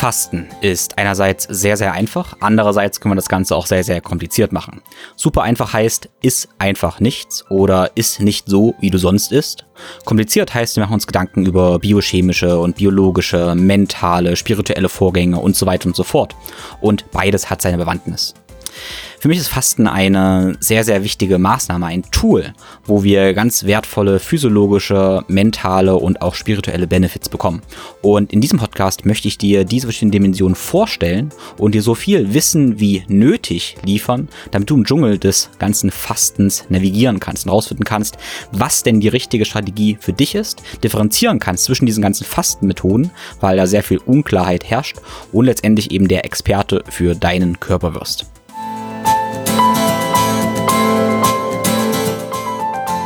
Fasten ist einerseits sehr, sehr einfach, andererseits können wir das Ganze auch sehr, sehr kompliziert machen. Super einfach heißt, iss einfach nichts oder iss nicht so, wie du sonst isst. Kompliziert heißt, wir machen uns Gedanken über biochemische und biologische, mentale, spirituelle Vorgänge und so weiter und so fort. Und beides hat seine Bewandtnis. Für mich ist Fasten eine sehr, sehr wichtige Maßnahme, ein Tool, wo wir ganz wertvolle physiologische, mentale und auch spirituelle Benefits bekommen. Und in diesem Podcast möchte ich dir diese verschiedenen Dimensionen vorstellen und dir so viel Wissen wie nötig liefern, damit du im Dschungel des ganzen Fastens navigieren kannst und rausfinden kannst, was denn die richtige Strategie für dich ist, differenzieren kannst zwischen diesen ganzen Fastenmethoden, weil da sehr viel Unklarheit herrscht und letztendlich eben der Experte für deinen Körper wirst.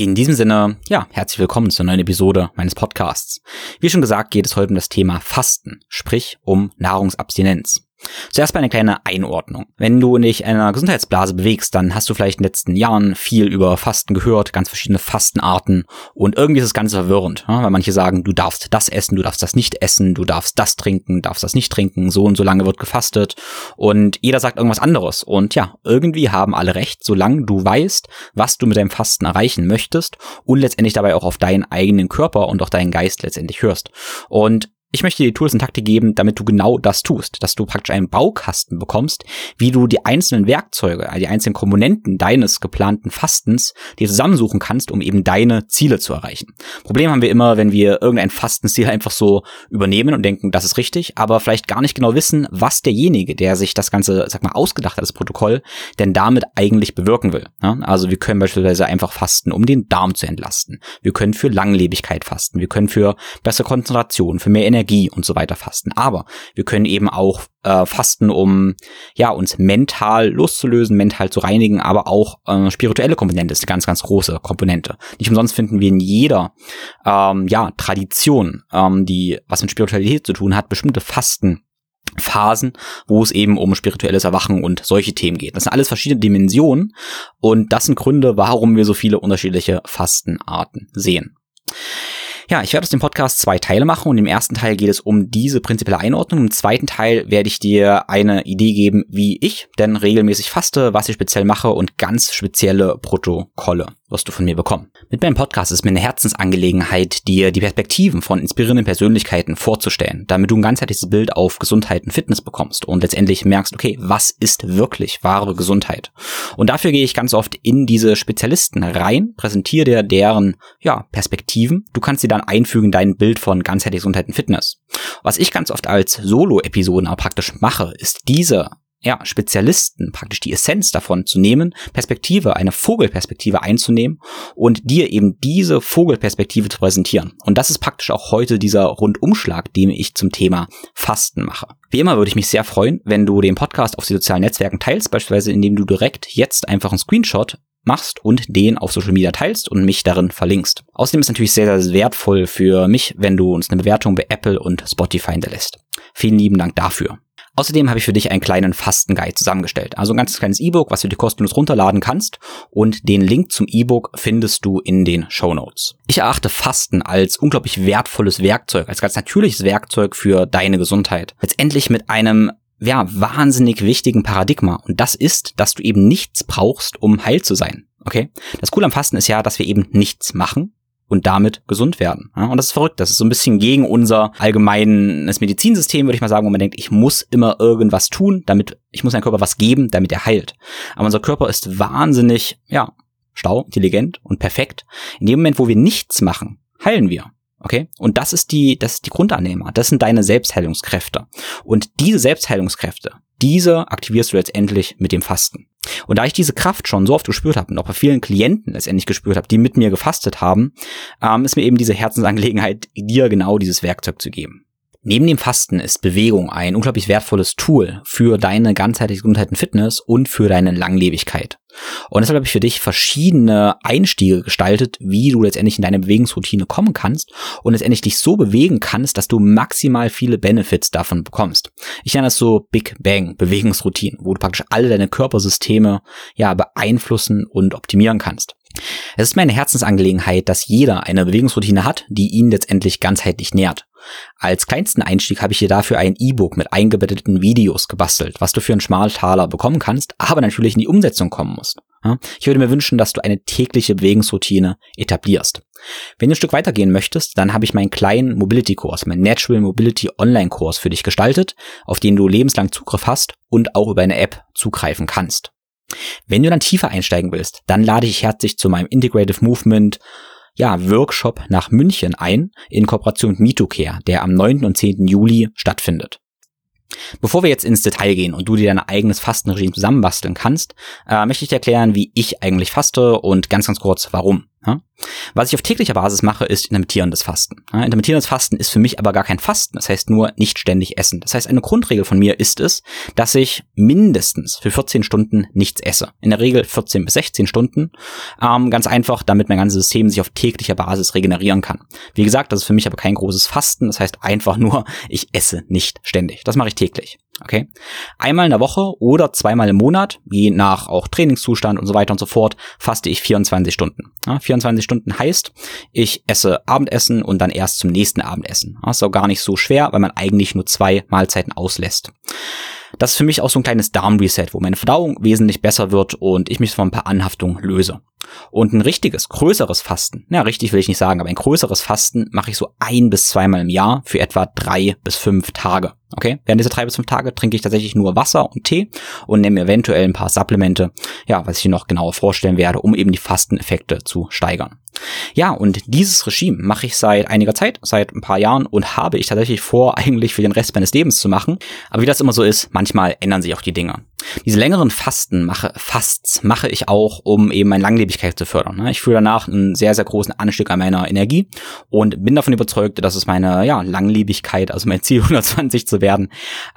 In diesem Sinne, ja, herzlich willkommen zur neuen Episode meines Podcasts. Wie schon gesagt, geht es heute um das Thema Fasten, sprich um Nahrungsabstinenz. Zuerst mal eine kleine Einordnung. Wenn du dich in einer Gesundheitsblase bewegst, dann hast du vielleicht in den letzten Jahren viel über Fasten gehört, ganz verschiedene Fastenarten und irgendwie ist das Ganze verwirrend, weil manche sagen, du darfst das essen, du darfst das nicht essen, du darfst das trinken, darfst das nicht trinken, so und so lange wird gefastet und jeder sagt irgendwas anderes und ja, irgendwie haben alle recht, solange du weißt, was du mit deinem Fasten erreichen möchtest und letztendlich dabei auch auf deinen eigenen Körper und auch deinen Geist letztendlich hörst. Und ich möchte dir Tools und Taktik geben, damit du genau das tust, dass du praktisch einen Baukasten bekommst, wie du die einzelnen Werkzeuge, die einzelnen Komponenten deines geplanten Fastens dir zusammensuchen kannst, um eben deine Ziele zu erreichen. Problem haben wir immer, wenn wir irgendein Fastenziel einfach so übernehmen und denken, das ist richtig, aber vielleicht gar nicht genau wissen, was derjenige, der sich das Ganze, sag mal, ausgedacht hat, das Protokoll, denn damit eigentlich bewirken will. Also wir können beispielsweise einfach fasten, um den Darm zu entlasten. Wir können für Langlebigkeit fasten. Wir können für bessere Konzentration, für mehr Energie Energie und so weiter fasten. Aber wir können eben auch äh, fasten, um ja uns mental loszulösen, mental zu reinigen, aber auch äh, spirituelle Komponente ist eine ganz, ganz große Komponente. Nicht umsonst finden wir in jeder ähm, ja Tradition, ähm, die was mit Spiritualität zu tun hat, bestimmte Fasten. Phasen, wo es eben um spirituelles Erwachen und solche Themen geht. Das sind alles verschiedene Dimensionen und das sind Gründe, warum wir so viele unterschiedliche Fastenarten sehen. Ja, ich werde aus dem Podcast zwei Teile machen und im ersten Teil geht es um diese prinzipielle Einordnung. Im zweiten Teil werde ich dir eine Idee geben, wie ich denn regelmäßig faste, was ich speziell mache und ganz spezielle Protokolle wirst du von mir bekommen. Mit meinem Podcast ist mir eine Herzensangelegenheit, dir die Perspektiven von inspirierenden Persönlichkeiten vorzustellen, damit du ein ganzheitliches Bild auf Gesundheit und Fitness bekommst und letztendlich merkst, okay, was ist wirklich wahre Gesundheit? Und dafür gehe ich ganz oft in diese Spezialisten rein, präsentiere dir deren ja, Perspektiven. Du kannst sie dann einfügen in dein Bild von ganzheitlicher Gesundheit und Fitness. Was ich ganz oft als Solo-Episoden praktisch mache, ist diese ja, Spezialisten praktisch die Essenz davon zu nehmen, Perspektive, eine Vogelperspektive einzunehmen und dir eben diese Vogelperspektive zu präsentieren. Und das ist praktisch auch heute dieser Rundumschlag, den ich zum Thema Fasten mache. Wie immer würde ich mich sehr freuen, wenn du den Podcast auf den sozialen Netzwerken teilst, beispielsweise indem du direkt jetzt einfach einen Screenshot machst und den auf Social Media teilst und mich darin verlinkst. Außerdem ist es natürlich sehr, sehr wertvoll für mich, wenn du uns eine Bewertung bei Apple und Spotify hinterlässt. Vielen lieben Dank dafür. Außerdem habe ich für dich einen kleinen Fastenguide zusammengestellt. Also ein ganz kleines E-Book, was du dir kostenlos runterladen kannst. Und den Link zum E-Book findest du in den Show Notes. Ich erachte Fasten als unglaublich wertvolles Werkzeug, als ganz natürliches Werkzeug für deine Gesundheit. Letztendlich mit einem ja, wahnsinnig wichtigen Paradigma. Und das ist, dass du eben nichts brauchst, um heil zu sein. Okay? Das Coole am Fasten ist ja, dass wir eben nichts machen, und damit gesund werden. Ja, und das ist verrückt. Das ist so ein bisschen gegen unser allgemeines Medizinsystem, würde ich mal sagen, wo man denkt, ich muss immer irgendwas tun, damit, ich muss meinem Körper was geben, damit er heilt. Aber unser Körper ist wahnsinnig, ja, stau, intelligent und perfekt. In dem Moment, wo wir nichts machen, heilen wir. Okay? Und das ist die, das ist die Grundannehmer. Das sind deine Selbstheilungskräfte. Und diese Selbstheilungskräfte, diese aktivierst du letztendlich mit dem Fasten. Und da ich diese Kraft schon so oft gespürt habe und auch bei vielen Klienten letztendlich gespürt habe, die mit mir gefastet haben, ähm, ist mir eben diese Herzensangelegenheit, dir genau dieses Werkzeug zu geben. Neben dem Fasten ist Bewegung ein unglaublich wertvolles Tool für deine ganzheitliche Gesundheit und Fitness und für deine Langlebigkeit. Und deshalb habe ich für dich verschiedene Einstiege gestaltet, wie du letztendlich in deine Bewegungsroutine kommen kannst und letztendlich dich so bewegen kannst, dass du maximal viele Benefits davon bekommst. Ich nenne das so Big Bang Bewegungsroutine, wo du praktisch alle deine Körpersysteme ja beeinflussen und optimieren kannst. Es ist meine Herzensangelegenheit, dass jeder eine Bewegungsroutine hat, die ihn letztendlich ganzheitlich nährt. Als kleinsten Einstieg habe ich dir dafür ein E-Book mit eingebetteten Videos gebastelt, was du für einen Schmaltaler bekommen kannst, aber natürlich in die Umsetzung kommen musst. Ich würde mir wünschen, dass du eine tägliche Bewegungsroutine etablierst. Wenn du ein Stück weitergehen möchtest, dann habe ich meinen kleinen Mobility-Kurs, meinen Natural Mobility Online-Kurs für dich gestaltet, auf den du lebenslang Zugriff hast und auch über eine App zugreifen kannst. Wenn du dann tiefer einsteigen willst, dann lade ich herzlich zu meinem Integrative Movement ja, Workshop nach München ein, in Kooperation mit MitoCare, der am 9. und 10. Juli stattfindet. Bevor wir jetzt ins Detail gehen und du dir dein eigenes Fastenregime zusammenbasteln kannst, äh, möchte ich dir erklären, wie ich eigentlich faste und ganz, ganz kurz warum. Was ich auf täglicher Basis mache, ist intermittierendes Fasten. Intermittierendes Fasten ist für mich aber gar kein Fasten. Das heißt nur nicht ständig essen. Das heißt, eine Grundregel von mir ist es, dass ich mindestens für 14 Stunden nichts esse. In der Regel 14 bis 16 Stunden. Ähm, ganz einfach, damit mein ganzes System sich auf täglicher Basis regenerieren kann. Wie gesagt, das ist für mich aber kein großes Fasten. Das heißt einfach nur, ich esse nicht ständig. Das mache ich täglich. Okay. Einmal in der Woche oder zweimal im Monat, je nach auch Trainingszustand und so weiter und so fort, faste ich 24 Stunden. Ja, 24 Stunden heißt, ich esse Abendessen und dann erst zum nächsten Abendessen. Das ist auch gar nicht so schwer, weil man eigentlich nur zwei Mahlzeiten auslässt. Das ist für mich auch so ein kleines Darmreset, wo meine Verdauung wesentlich besser wird und ich mich von ein paar Anhaftungen löse. Und ein richtiges, größeres Fasten, ja, richtig will ich nicht sagen, aber ein größeres Fasten mache ich so ein bis zweimal im Jahr für etwa drei bis fünf Tage. Okay, während dieser drei bis fünf Tage trinke ich tatsächlich nur Wasser und Tee und nehme eventuell ein paar Supplemente, ja, was ich noch genauer vorstellen werde, um eben die Fasteneffekte zu steigern. Ja, und dieses Regime mache ich seit einiger Zeit, seit ein paar Jahren und habe ich tatsächlich vor, eigentlich für den Rest meines Lebens zu machen. Aber wie das immer so ist, manchmal ändern sich auch die Dinge. Diese längeren Fasten mache, Fasts mache ich auch, um eben meine Langlebigkeit zu fördern. Ne? Ich fühle danach einen sehr, sehr großen Anstieg an meiner Energie und bin davon überzeugt, dass es meine ja, Langlebigkeit, also mein Ziel 120 zu werden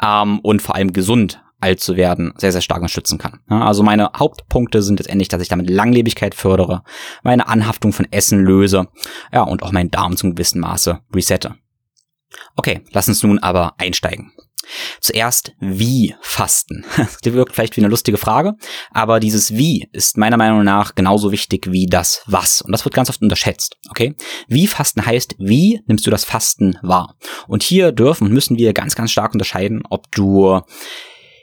ähm, und vor allem gesund alt zu werden, sehr, sehr stark unterstützen kann. Also meine Hauptpunkte sind letztendlich, dass ich damit Langlebigkeit fördere, meine Anhaftung von Essen löse, ja, und auch meinen Darm zum gewissen Maße resette. Okay, lass uns nun aber einsteigen. Zuerst, wie fasten? Das wirkt vielleicht wie eine lustige Frage, aber dieses Wie ist meiner Meinung nach genauso wichtig wie das Was. Und das wird ganz oft unterschätzt, okay? Wie fasten heißt, wie nimmst du das Fasten wahr? Und hier dürfen und müssen wir ganz, ganz stark unterscheiden, ob du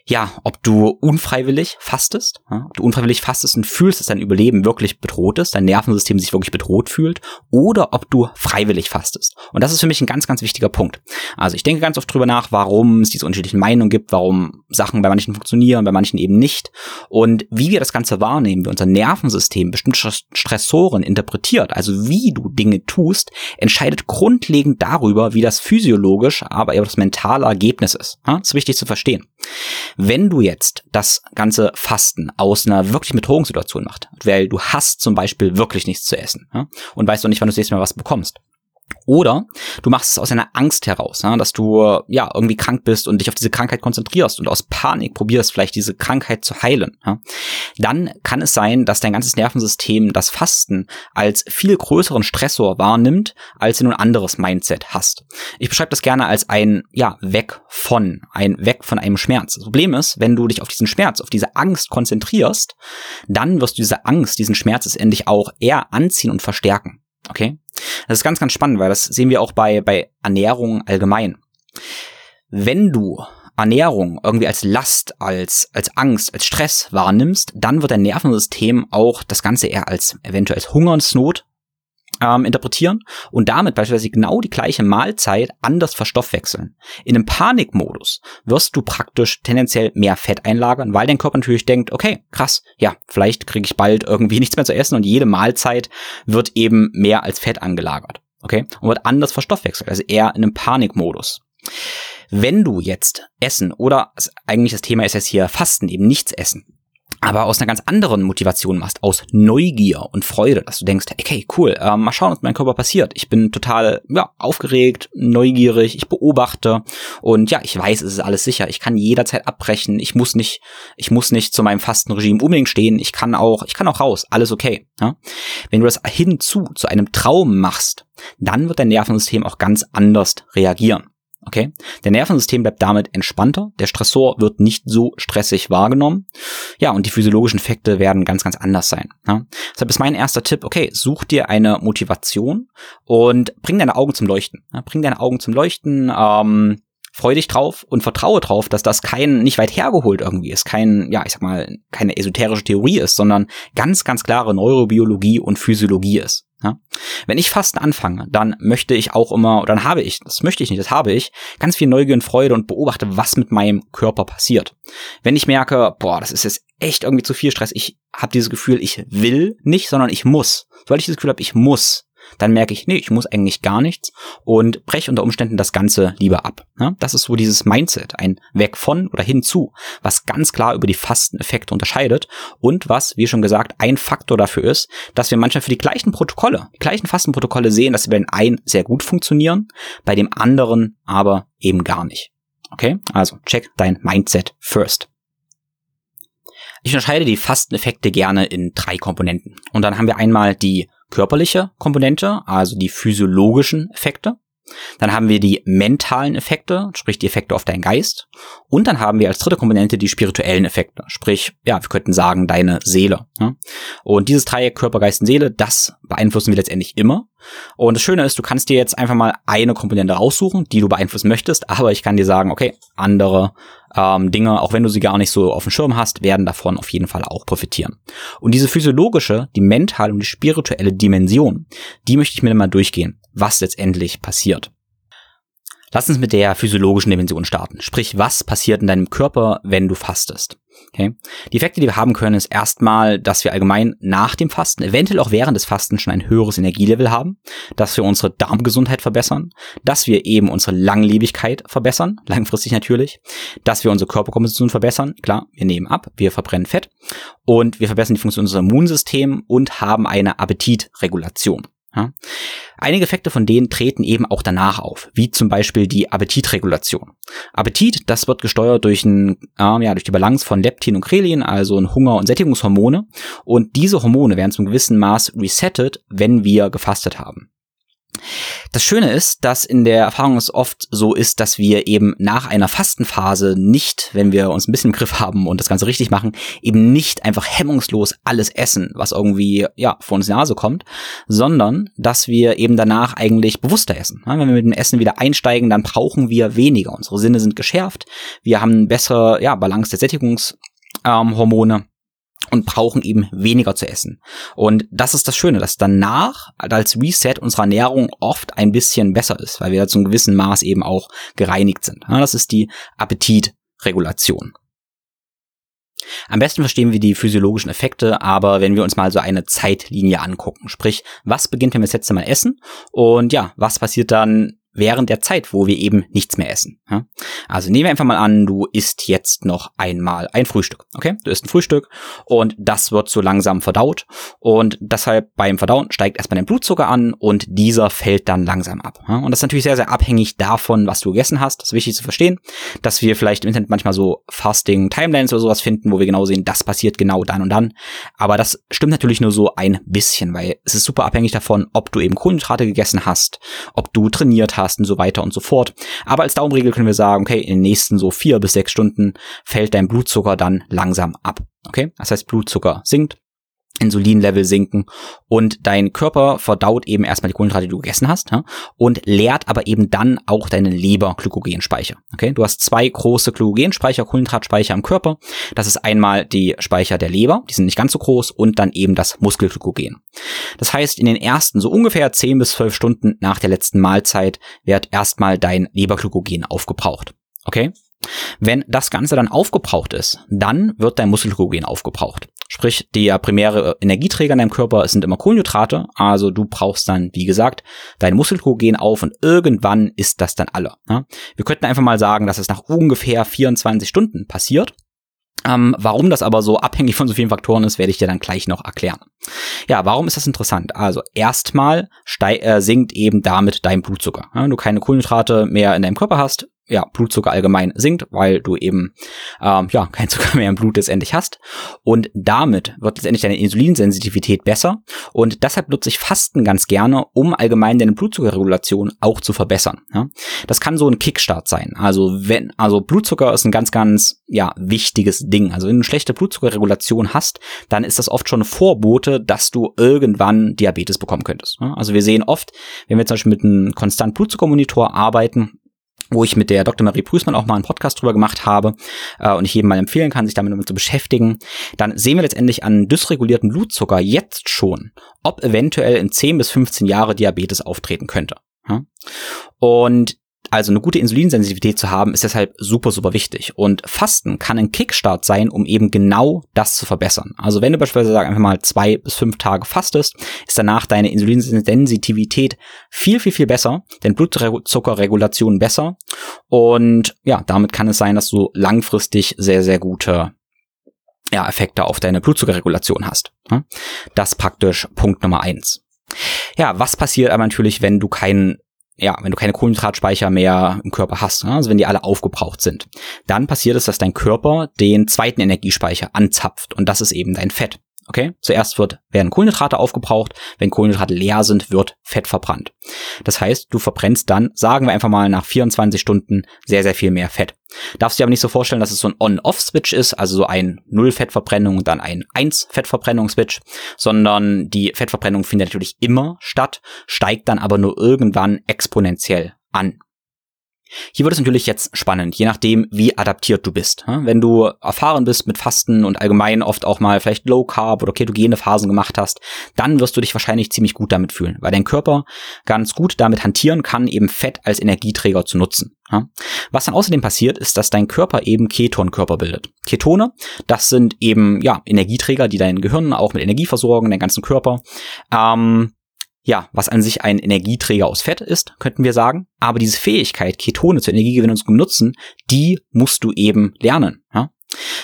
ja, ob du unfreiwillig fastest, ja, ob du unfreiwillig fastest und fühlst, dass dein Überleben wirklich bedroht ist, dein Nervensystem sich wirklich bedroht fühlt, oder ob du freiwillig fastest. Und das ist für mich ein ganz, ganz wichtiger Punkt. Also ich denke ganz oft drüber nach, warum es diese unterschiedlichen Meinungen gibt, warum Sachen bei manchen funktionieren, bei manchen eben nicht. Und wie wir das Ganze wahrnehmen, wie unser Nervensystem bestimmte Stressoren interpretiert, also wie du Dinge tust, entscheidet grundlegend darüber, wie das physiologisch, aber eher das mentale Ergebnis ist. Ja, das ist wichtig zu verstehen. Wenn du jetzt das ganze Fasten aus einer wirklich Bedrohungssituation machst, weil du hast zum Beispiel wirklich nichts zu essen ja, und weißt doch nicht, wann du das nächste Mal was bekommst, oder du machst es aus einer Angst heraus, ja, dass du ja irgendwie krank bist und dich auf diese Krankheit konzentrierst und aus Panik probierst, vielleicht diese Krankheit zu heilen. Ja. Dann kann es sein, dass dein ganzes Nervensystem das Fasten als viel größeren Stressor wahrnimmt, als du ein anderes Mindset hast. Ich beschreibe das gerne als ein ja weg von, ein weg von einem Schmerz. Das Problem ist, wenn du dich auf diesen Schmerz, auf diese Angst konzentrierst, dann wirst du diese Angst, diesen Schmerz endlich auch eher anziehen und verstärken. Okay? Das ist ganz, ganz spannend, weil das sehen wir auch bei, bei Ernährung allgemein. Wenn du Ernährung irgendwie als Last, als, als Angst, als Stress wahrnimmst, dann wird dein Nervensystem auch das Ganze eher als eventuell als Hungersnot ähm, interpretieren und damit beispielsweise genau die gleiche Mahlzeit anders verstoffwechseln. In einem Panikmodus wirst du praktisch tendenziell mehr Fett einlagern, weil dein Körper natürlich denkt, okay, krass, ja, vielleicht kriege ich bald irgendwie nichts mehr zu essen und jede Mahlzeit wird eben mehr als Fett angelagert. okay? Und wird anders verstoffwechselt, also eher in einem Panikmodus. Wenn du jetzt Essen oder eigentlich das Thema ist jetzt hier Fasten, eben nichts essen, aber aus einer ganz anderen Motivation machst, aus Neugier und Freude, dass du denkst, okay, cool, äh, mal schauen, was mit meinem Körper passiert. Ich bin total ja, aufgeregt, neugierig, ich beobachte und ja, ich weiß, es ist alles sicher. Ich kann jederzeit abbrechen. Ich muss nicht, ich muss nicht zu meinem Fastenregime unbedingt stehen. Ich kann auch, ich kann auch raus. Alles okay. Ja? Wenn du das hinzu zu einem Traum machst, dann wird dein Nervensystem auch ganz anders reagieren. Okay? Der Nervensystem bleibt damit entspannter, der Stressor wird nicht so stressig wahrgenommen. Ja, und die physiologischen Effekte werden ganz, ganz anders sein. Ja? Deshalb ist mein erster Tipp, okay, such dir eine Motivation und bring deine Augen zum Leuchten. Ja? Bring deine Augen zum Leuchten, ähm, freu dich drauf und vertraue drauf, dass das kein, nicht weit hergeholt irgendwie ist, kein, ja, ich sag mal, keine esoterische Theorie ist, sondern ganz, ganz klare Neurobiologie und Physiologie ist. Ja? Wenn ich Fasten anfange, dann möchte ich auch immer, oder dann habe ich, das möchte ich nicht, das habe ich, ganz viel Neugier und Freude und beobachte, was mit meinem Körper passiert. Wenn ich merke, boah, das ist jetzt echt irgendwie zu viel Stress, ich habe dieses Gefühl, ich will nicht, sondern ich muss. Sobald ich dieses Gefühl habe, ich muss, dann merke ich, nee, ich muss eigentlich gar nichts und breche unter Umständen das Ganze lieber ab. Ja, das ist so dieses Mindset, ein Weg von oder hinzu, was ganz klar über die Fasteneffekte unterscheidet und was, wie schon gesagt, ein Faktor dafür ist, dass wir manchmal für die gleichen Protokolle, die gleichen Fastenprotokolle sehen, dass sie bei den einen sehr gut funktionieren, bei dem anderen aber eben gar nicht. Okay, also check dein Mindset first. Ich unterscheide die Fasteneffekte gerne in drei Komponenten. Und dann haben wir einmal die körperliche Komponente, also die physiologischen Effekte. Dann haben wir die mentalen Effekte, sprich die Effekte auf deinen Geist. Und dann haben wir als dritte Komponente die spirituellen Effekte, sprich, ja, wir könnten sagen, deine Seele. Ja? Und dieses Dreieck Körper, Geist und Seele, das beeinflussen wir letztendlich immer. Und das Schöne ist, du kannst dir jetzt einfach mal eine Komponente raussuchen, die du beeinflussen möchtest, aber ich kann dir sagen, okay, andere ähm, Dinge, auch wenn du sie gar nicht so auf dem Schirm hast, werden davon auf jeden Fall auch profitieren. Und diese physiologische, die mentale und die spirituelle Dimension, die möchte ich mir mal durchgehen, was letztendlich passiert. Lass uns mit der physiologischen Dimension starten. Sprich, was passiert in deinem Körper, wenn du fastest? Okay. Die Effekte, die wir haben können, ist erstmal, dass wir allgemein nach dem Fasten, eventuell auch während des Fastens schon ein höheres Energielevel haben, dass wir unsere Darmgesundheit verbessern, dass wir eben unsere Langlebigkeit verbessern, langfristig natürlich, dass wir unsere Körperkomposition verbessern, klar, wir nehmen ab, wir verbrennen Fett und wir verbessern die Funktion unseres Immunsystems und haben eine Appetitregulation. Ja. Einige Effekte von denen treten eben auch danach auf, wie zum Beispiel die Appetitregulation. Appetit, das wird gesteuert durch, ein, äh, ja, durch die Balance von Leptin und Krelin, also ein Hunger- und Sättigungshormone. Und diese Hormone werden zum gewissen Maß resettet, wenn wir gefastet haben. Das Schöne ist, dass in der Erfahrung es oft so ist, dass wir eben nach einer Fastenphase nicht, wenn wir uns ein bisschen im Griff haben und das Ganze richtig machen, eben nicht einfach hemmungslos alles essen, was irgendwie, ja, vor uns in die Nase kommt, sondern dass wir eben danach eigentlich bewusster essen. Wenn wir mit dem Essen wieder einsteigen, dann brauchen wir weniger. Unsere Sinne sind geschärft. Wir haben eine bessere, ja, Balance der Sättigungshormone. Ähm, und brauchen eben weniger zu essen. Und das ist das Schöne, dass danach als Reset unsere Ernährung oft ein bisschen besser ist, weil wir zu einem gewissen Maß eben auch gereinigt sind. Das ist die Appetitregulation. Am besten verstehen wir die physiologischen Effekte, aber wenn wir uns mal so eine Zeitlinie angucken, sprich, was beginnt, wenn wir das letzte Mal essen und ja, was passiert dann während der Zeit, wo wir eben nichts mehr essen. Also nehmen wir einfach mal an, du isst jetzt noch einmal ein Frühstück. Okay, du isst ein Frühstück und das wird so langsam verdaut und deshalb beim Verdauen steigt erstmal dein Blutzucker an und dieser fällt dann langsam ab. Und das ist natürlich sehr, sehr abhängig davon, was du gegessen hast. Das ist wichtig zu verstehen, dass wir vielleicht im Internet manchmal so Fasting Timelines oder sowas finden, wo wir genau sehen, das passiert genau dann und dann. Aber das stimmt natürlich nur so ein bisschen, weil es ist super abhängig davon, ob du eben Kohlenhydrate gegessen hast, ob du trainiert hast, und so weiter und so fort. Aber als Daumenregel können wir sagen, okay, in den nächsten so vier bis sechs Stunden fällt dein Blutzucker dann langsam ab. Okay, das heißt, Blutzucker sinkt, Insulinlevel sinken und dein Körper verdaut eben erstmal die Kohlenhydrate, die du gegessen hast ja, und leert aber eben dann auch deinen Leber-Glykogenspeicher. Okay, du hast zwei große Glykogenspeicher, Kohlenhydratspeicher im Körper. Das ist einmal die Speicher der Leber, die sind nicht ganz so groß und dann eben das Muskelglykogen. Das heißt, in den ersten so ungefähr 10 bis 12 Stunden nach der letzten Mahlzeit wird erstmal dein Leberglykogen aufgebraucht. Okay? Wenn das Ganze dann aufgebraucht ist, dann wird dein Muskelglykogen aufgebraucht. Sprich, der primäre Energieträger in deinem Körper sind immer Kohlenhydrate, also du brauchst dann, wie gesagt, dein Muskelglykogen auf und irgendwann ist das dann alle. Ja? Wir könnten einfach mal sagen, dass es nach ungefähr 24 Stunden passiert. Ähm, warum das aber so abhängig von so vielen Faktoren ist, werde ich dir dann gleich noch erklären. Ja, warum ist das interessant? Also erstmal äh, sinkt eben damit dein Blutzucker. Ja, wenn du keine Kohlenhydrate mehr in deinem Körper hast, ja, Blutzucker allgemein sinkt, weil du eben ähm, ja kein Zucker mehr im Blut letztendlich hast. Und damit wird letztendlich deine Insulinsensitivität besser. Und deshalb nutze ich Fasten ganz gerne, um allgemein deine Blutzuckerregulation auch zu verbessern. Ja? Das kann so ein Kickstart sein. Also wenn, also Blutzucker ist ein ganz, ganz ja wichtiges Ding. Also wenn du eine schlechte Blutzuckerregulation hast, dann ist das oft schon eine Vorbote, dass du irgendwann Diabetes bekommen könntest. Ja? Also wir sehen oft, wenn wir zum Beispiel mit einem konstant Blutzuckermonitor arbeiten, wo ich mit der Dr. Marie Prüßmann auch mal einen Podcast drüber gemacht habe äh, und ich jedem mal empfehlen kann, sich damit zu beschäftigen, dann sehen wir letztendlich an dysregulierten Blutzucker jetzt schon, ob eventuell in 10 bis 15 Jahre Diabetes auftreten könnte. Und also eine gute Insulinsensitivität zu haben, ist deshalb super, super wichtig. Und Fasten kann ein Kickstart sein, um eben genau das zu verbessern. Also wenn du beispielsweise sag, einfach mal zwei bis fünf Tage fastest, ist danach deine Insulinsensitivität viel, viel, viel besser, denn Blutzuckerregulation besser. Und ja, damit kann es sein, dass du langfristig sehr, sehr gute ja, Effekte auf deine Blutzuckerregulation hast. Das praktisch Punkt Nummer eins. Ja, was passiert aber natürlich, wenn du keinen ja, wenn du keine Kohlenhydratspeicher mehr im Körper hast, ne, also wenn die alle aufgebraucht sind, dann passiert es, dass dein Körper den zweiten Energiespeicher anzapft und das ist eben dein Fett. Okay, zuerst wird, werden Kohlenhydrate aufgebraucht. Wenn Kohlenhydrate leer sind, wird Fett verbrannt. Das heißt, du verbrennst dann, sagen wir einfach mal nach 24 Stunden, sehr, sehr viel mehr Fett. Darfst du dir aber nicht so vorstellen, dass es so ein On-Off-Switch ist, also so ein Null-Fettverbrennung und dann ein 1-Fettverbrennung-Switch, sondern die Fettverbrennung findet natürlich immer statt, steigt dann aber nur irgendwann exponentiell an. Hier wird es natürlich jetzt spannend, je nachdem, wie adaptiert du bist. Wenn du erfahren bist mit Fasten und allgemein oft auch mal vielleicht Low Carb oder ketogene Phasen gemacht hast, dann wirst du dich wahrscheinlich ziemlich gut damit fühlen, weil dein Körper ganz gut damit hantieren kann, eben Fett als Energieträger zu nutzen. Was dann außerdem passiert, ist, dass dein Körper eben Ketonkörper bildet. Ketone, das sind eben ja Energieträger, die dein Gehirn auch mit Energie versorgen, deinen ganzen Körper. Ähm, ja, was an sich ein Energieträger aus Fett ist, könnten wir sagen. Aber diese Fähigkeit, Ketone zur Energiegewinnung zu nutzen, die musst du eben lernen. Ja?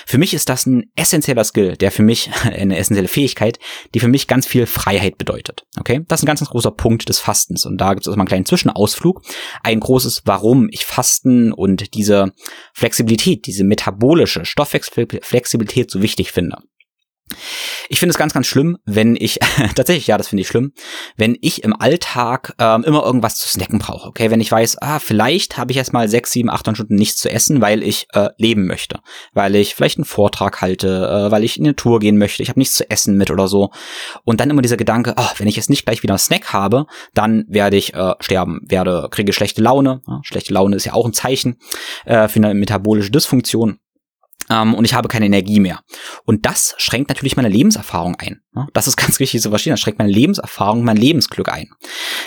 Für mich ist das ein essentieller Skill, der für mich, eine essentielle Fähigkeit, die für mich ganz viel Freiheit bedeutet. Okay? Das ist ein ganz, ganz großer Punkt des Fastens. Und da gibt es auch mal einen kleinen Zwischenausflug. Ein großes, warum ich Fasten und diese Flexibilität, diese metabolische Stoffwechselflexibilität so wichtig finde. Ich finde es ganz, ganz schlimm, wenn ich, tatsächlich, ja, das finde ich schlimm, wenn ich im Alltag ähm, immer irgendwas zu snacken brauche. Okay, wenn ich weiß, ah, vielleicht habe ich erst mal sechs, sieben, acht Stunden nichts zu essen, weil ich äh, leben möchte. Weil ich vielleicht einen Vortrag halte, äh, weil ich in eine Tour gehen möchte, ich habe nichts zu essen mit oder so. Und dann immer dieser Gedanke, oh, wenn ich jetzt nicht gleich wieder einen Snack habe, dann werde ich äh, sterben, werde, kriege schlechte Laune. Ja, schlechte Laune ist ja auch ein Zeichen äh, für eine metabolische Dysfunktion ähm, und ich habe keine Energie mehr. Und das schränkt natürlich meine Lebenserfahrung ein. Das ist ganz richtig zu verstehen. Das schränkt meine Lebenserfahrung, mein Lebensglück ein.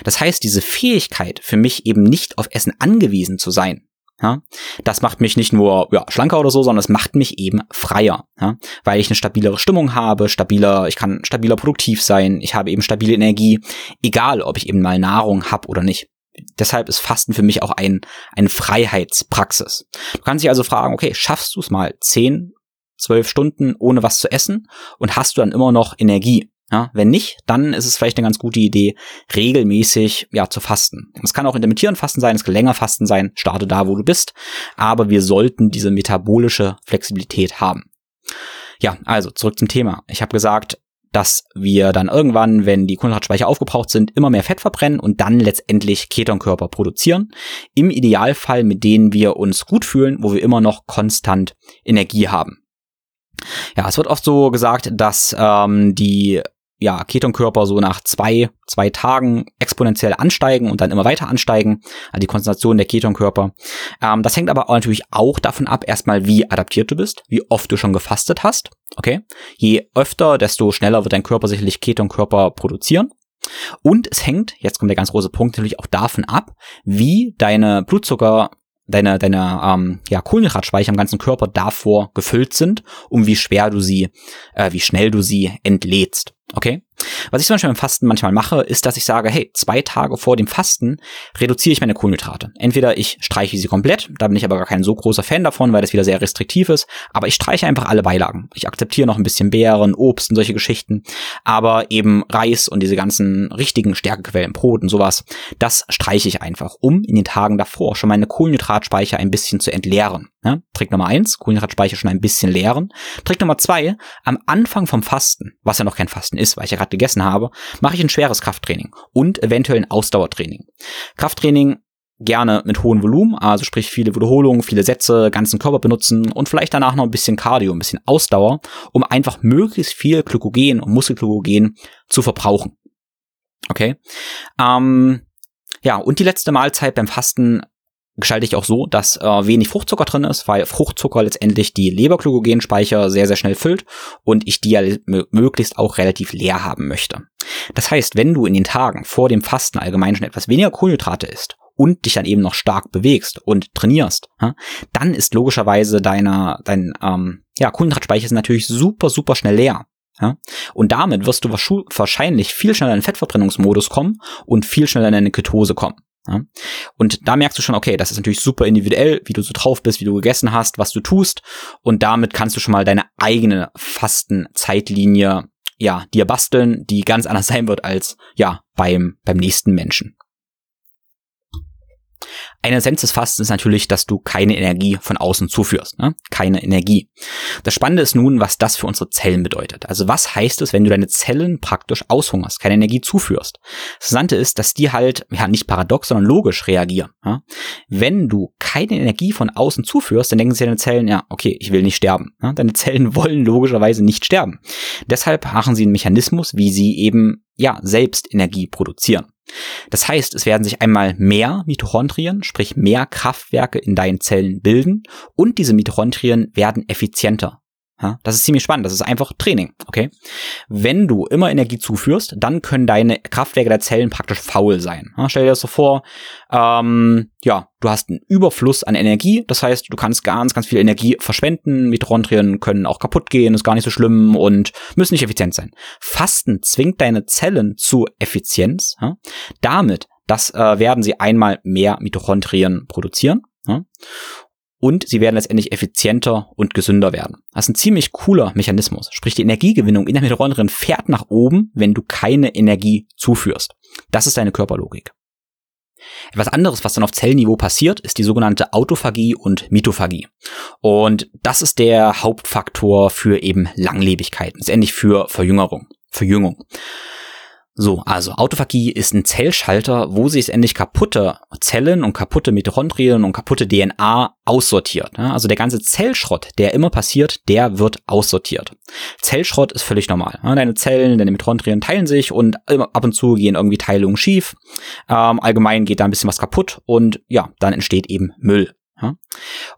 Das heißt, diese Fähigkeit für mich eben nicht auf Essen angewiesen zu sein, ja, das macht mich nicht nur ja, schlanker oder so, sondern es macht mich eben freier, ja, weil ich eine stabilere Stimmung habe, stabiler, ich kann stabiler produktiv sein, ich habe eben stabile Energie, egal ob ich eben mal Nahrung habe oder nicht deshalb ist Fasten für mich auch ein, eine Freiheitspraxis. Du kannst dich also fragen, okay, schaffst du es mal zehn, zwölf Stunden ohne was zu essen und hast du dann immer noch Energie? Ja, wenn nicht, dann ist es vielleicht eine ganz gute Idee, regelmäßig ja zu fasten. Es kann auch intermittierend Fasten sein, es kann länger Fasten sein, starte da, wo du bist, aber wir sollten diese metabolische Flexibilität haben. Ja, also zurück zum Thema. Ich habe gesagt, dass wir dann irgendwann, wenn die Kohlenhydratspeicher aufgebraucht sind, immer mehr Fett verbrennen und dann letztendlich Ketonkörper produzieren. Im Idealfall, mit denen wir uns gut fühlen, wo wir immer noch konstant Energie haben. Ja, es wird oft so gesagt, dass ähm, die ja, Ketonkörper so nach zwei, zwei Tagen exponentiell ansteigen und dann immer weiter ansteigen, also die Konzentration der Ketonkörper. Ähm, das hängt aber auch natürlich auch davon ab, erstmal wie adaptiert du bist, wie oft du schon gefastet hast. Okay, je öfter, desto schneller wird dein Körper sicherlich Ketonkörper produzieren. Und es hängt, jetzt kommt der ganz große Punkt, natürlich auch davon ab, wie deine Blutzucker deine, deine ähm, ja, Kohlenhydratspeicher im ganzen Körper davor gefüllt sind und wie schwer du sie, äh, wie schnell du sie entlädst. Okay? Was ich zum Beispiel beim Fasten manchmal mache, ist, dass ich sage, hey, zwei Tage vor dem Fasten reduziere ich meine Kohlenhydrate. Entweder ich streiche sie komplett, da bin ich aber gar kein so großer Fan davon, weil das wieder sehr restriktiv ist, aber ich streiche einfach alle Beilagen. Ich akzeptiere noch ein bisschen Beeren, Obst und solche Geschichten, aber eben Reis und diese ganzen richtigen Stärkequellen, Brot und sowas, das streiche ich einfach, um in den Tagen davor schon meine Kohlenhydratspeicher ein bisschen zu entleeren. Ja, Trick Nummer eins, Kohlenhydratspeicher schon ein bisschen leeren. Trick Nummer zwei, am Anfang vom Fasten, was ja noch kein Fasten ist, weil ich ja gerade gegessen habe, mache ich ein schweres Krafttraining und eventuell ein Ausdauertraining. Krafttraining gerne mit hohem Volumen, also sprich viele Wiederholungen, viele Sätze, ganzen Körper benutzen und vielleicht danach noch ein bisschen Cardio, ein bisschen Ausdauer, um einfach möglichst viel Glykogen und Muskelglykogen zu verbrauchen. Okay. Ähm, ja, und die letzte Mahlzeit beim Fasten gestalte ich auch so, dass äh, wenig Fruchtzucker drin ist, weil Fruchtzucker letztendlich die Leberglykogenspeicher sehr, sehr schnell füllt und ich die ja möglichst auch relativ leer haben möchte. Das heißt, wenn du in den Tagen vor dem Fasten allgemein schon etwas weniger Kohlenhydrate isst und dich dann eben noch stark bewegst und trainierst, dann ist logischerweise deiner, dein ähm, ja, Kohlenhydratspeicher ist natürlich super, super schnell leer. Und damit wirst du wahrscheinlich viel schneller in den Fettverbrennungsmodus kommen und viel schneller in eine Ketose kommen. Ja? Und da merkst du schon, okay, das ist natürlich super individuell, wie du so drauf bist, wie du gegessen hast, was du tust. Und damit kannst du schon mal deine eigene Fastenzeitlinie ja, dir basteln, die ganz anders sein wird als ja beim beim nächsten Menschen. Eine Essenz des Fastens ist natürlich, dass du keine Energie von außen zuführst. Ne? Keine Energie. Das Spannende ist nun, was das für unsere Zellen bedeutet. Also was heißt es, wenn du deine Zellen praktisch aushungerst, keine Energie zuführst? Das Interessante ist, dass die halt, ja nicht paradox, sondern logisch reagieren. Ja? Wenn du keine Energie von außen zuführst, dann denken sich deine Zellen, ja, okay, ich will nicht sterben. Ja? Deine Zellen wollen logischerweise nicht sterben. Deshalb machen sie einen Mechanismus, wie sie eben ja selbst Energie produzieren. Das heißt, es werden sich einmal mehr Mitochondrien, sprich mehr Kraftwerke in deinen Zellen bilden und diese Mitochondrien werden effizienter. Das ist ziemlich spannend. Das ist einfach Training, okay? Wenn du immer Energie zuführst, dann können deine Kraftwerke der Zellen praktisch faul sein. Stell dir das so vor, ähm, ja, du hast einen Überfluss an Energie. Das heißt, du kannst ganz, ganz viel Energie verschwenden. Mitochondrien können auch kaputt gehen, ist gar nicht so schlimm und müssen nicht effizient sein. Fasten zwingt deine Zellen zu Effizienz. Damit, das äh, werden sie einmal mehr Mitochondrien produzieren. Und sie werden letztendlich effizienter und gesünder werden. Das ist ein ziemlich cooler Mechanismus. Sprich, die Energiegewinnung in der Mitochondrien fährt nach oben, wenn du keine Energie zuführst. Das ist deine Körperlogik. Etwas anderes, was dann auf Zellniveau passiert, ist die sogenannte Autophagie und Mitophagie. Und das ist der Hauptfaktor für eben Langlebigkeit, letztendlich für Verjüngerung, Verjüngung. So, also Autophagie ist ein Zellschalter, wo sich endlich kaputte Zellen und kaputte Mitochondrien und kaputte DNA aussortiert. Also der ganze Zellschrott, der immer passiert, der wird aussortiert. Zellschrott ist völlig normal. Deine Zellen, deine Mitochondrien teilen sich und ab und zu gehen irgendwie Teilungen schief. Ähm, allgemein geht da ein bisschen was kaputt und ja, dann entsteht eben Müll.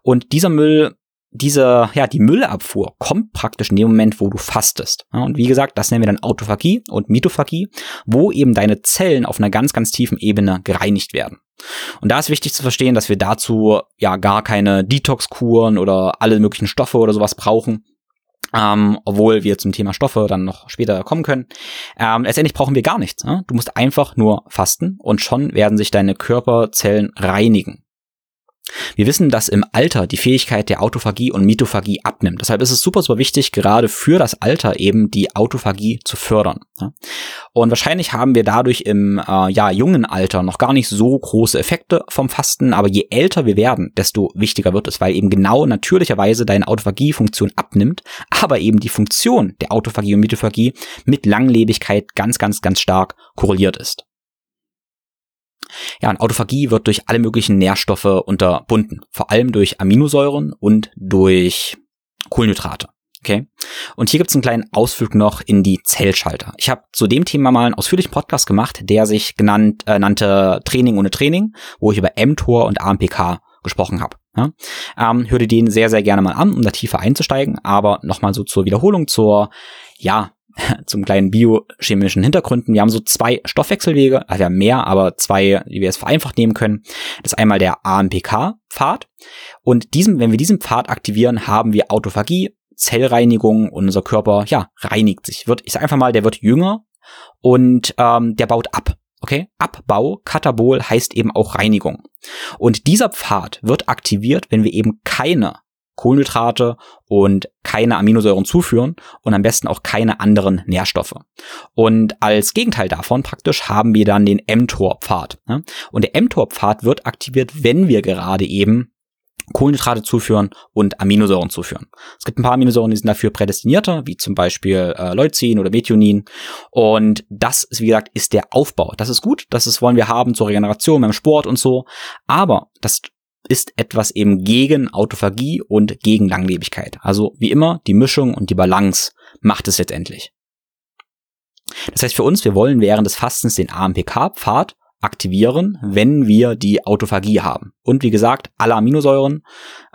Und dieser Müll diese, ja, die Müllabfuhr kommt praktisch in dem Moment, wo du fastest. Ja, und wie gesagt, das nennen wir dann Autophagie und Mitophagie, wo eben deine Zellen auf einer ganz, ganz tiefen Ebene gereinigt werden. Und da ist wichtig zu verstehen, dass wir dazu ja gar keine Detox-Kuren oder alle möglichen Stoffe oder sowas brauchen. Ähm, obwohl wir zum Thema Stoffe dann noch später kommen können. Ähm, letztendlich brauchen wir gar nichts. Ne? Du musst einfach nur fasten und schon werden sich deine Körperzellen reinigen. Wir wissen, dass im Alter die Fähigkeit der Autophagie und Mitophagie abnimmt. Deshalb ist es super, super wichtig, gerade für das Alter eben die Autophagie zu fördern. Und wahrscheinlich haben wir dadurch im äh, ja, jungen Alter noch gar nicht so große Effekte vom Fasten, aber je älter wir werden, desto wichtiger wird es, weil eben genau natürlicherweise deine Autophagie-Funktion abnimmt, aber eben die Funktion der Autophagie und Mitophagie mit Langlebigkeit ganz, ganz, ganz stark korreliert ist. Ja, und Autophagie wird durch alle möglichen Nährstoffe unterbunden, vor allem durch Aminosäuren und durch Kohlenhydrate. Okay. Und hier gibt es einen kleinen Ausflug noch in die Zellschalter. Ich habe zu dem Thema mal einen ausführlichen Podcast gemacht, der sich genannt äh, nannte Training ohne Training, wo ich über mTOR und AMPK gesprochen habe. Ja? Ähm, hör dir den sehr, sehr gerne mal an, um da tiefer einzusteigen. Aber nochmal so zur Wiederholung, zur ja, zum kleinen biochemischen Hintergründen. Wir haben so zwei Stoffwechselwege, also wir haben mehr, aber zwei, die wir jetzt vereinfacht nehmen können. Das ist einmal der AMPK-Pfad. Und diesem, wenn wir diesen Pfad aktivieren, haben wir Autophagie, Zellreinigung und unser Körper, ja, reinigt sich. Wird, ich sag einfach mal, der wird jünger und ähm, der baut ab. Okay? Abbau, Katabol heißt eben auch Reinigung. Und dieser Pfad wird aktiviert, wenn wir eben keine Kohlenhydrate und keine Aminosäuren zuführen und am besten auch keine anderen Nährstoffe. Und als Gegenteil davon praktisch haben wir dann den mTOR-Pfad. Ne? Und der mTOR-Pfad wird aktiviert, wenn wir gerade eben Kohlenhydrate zuführen und Aminosäuren zuführen. Es gibt ein paar Aminosäuren, die sind dafür prädestinierter, wie zum Beispiel äh, Leucin oder Methionin. Und das, ist, wie gesagt, ist der Aufbau. Das ist gut, das ist, wollen wir haben zur Regeneration beim Sport und so. Aber das ist etwas eben gegen Autophagie und gegen Langlebigkeit. Also wie immer, die Mischung und die Balance macht es letztendlich. Das heißt für uns, wir wollen während des Fastens den AMPK-Pfad aktivieren, wenn wir die Autophagie haben. Und wie gesagt, alle Aminosäuren,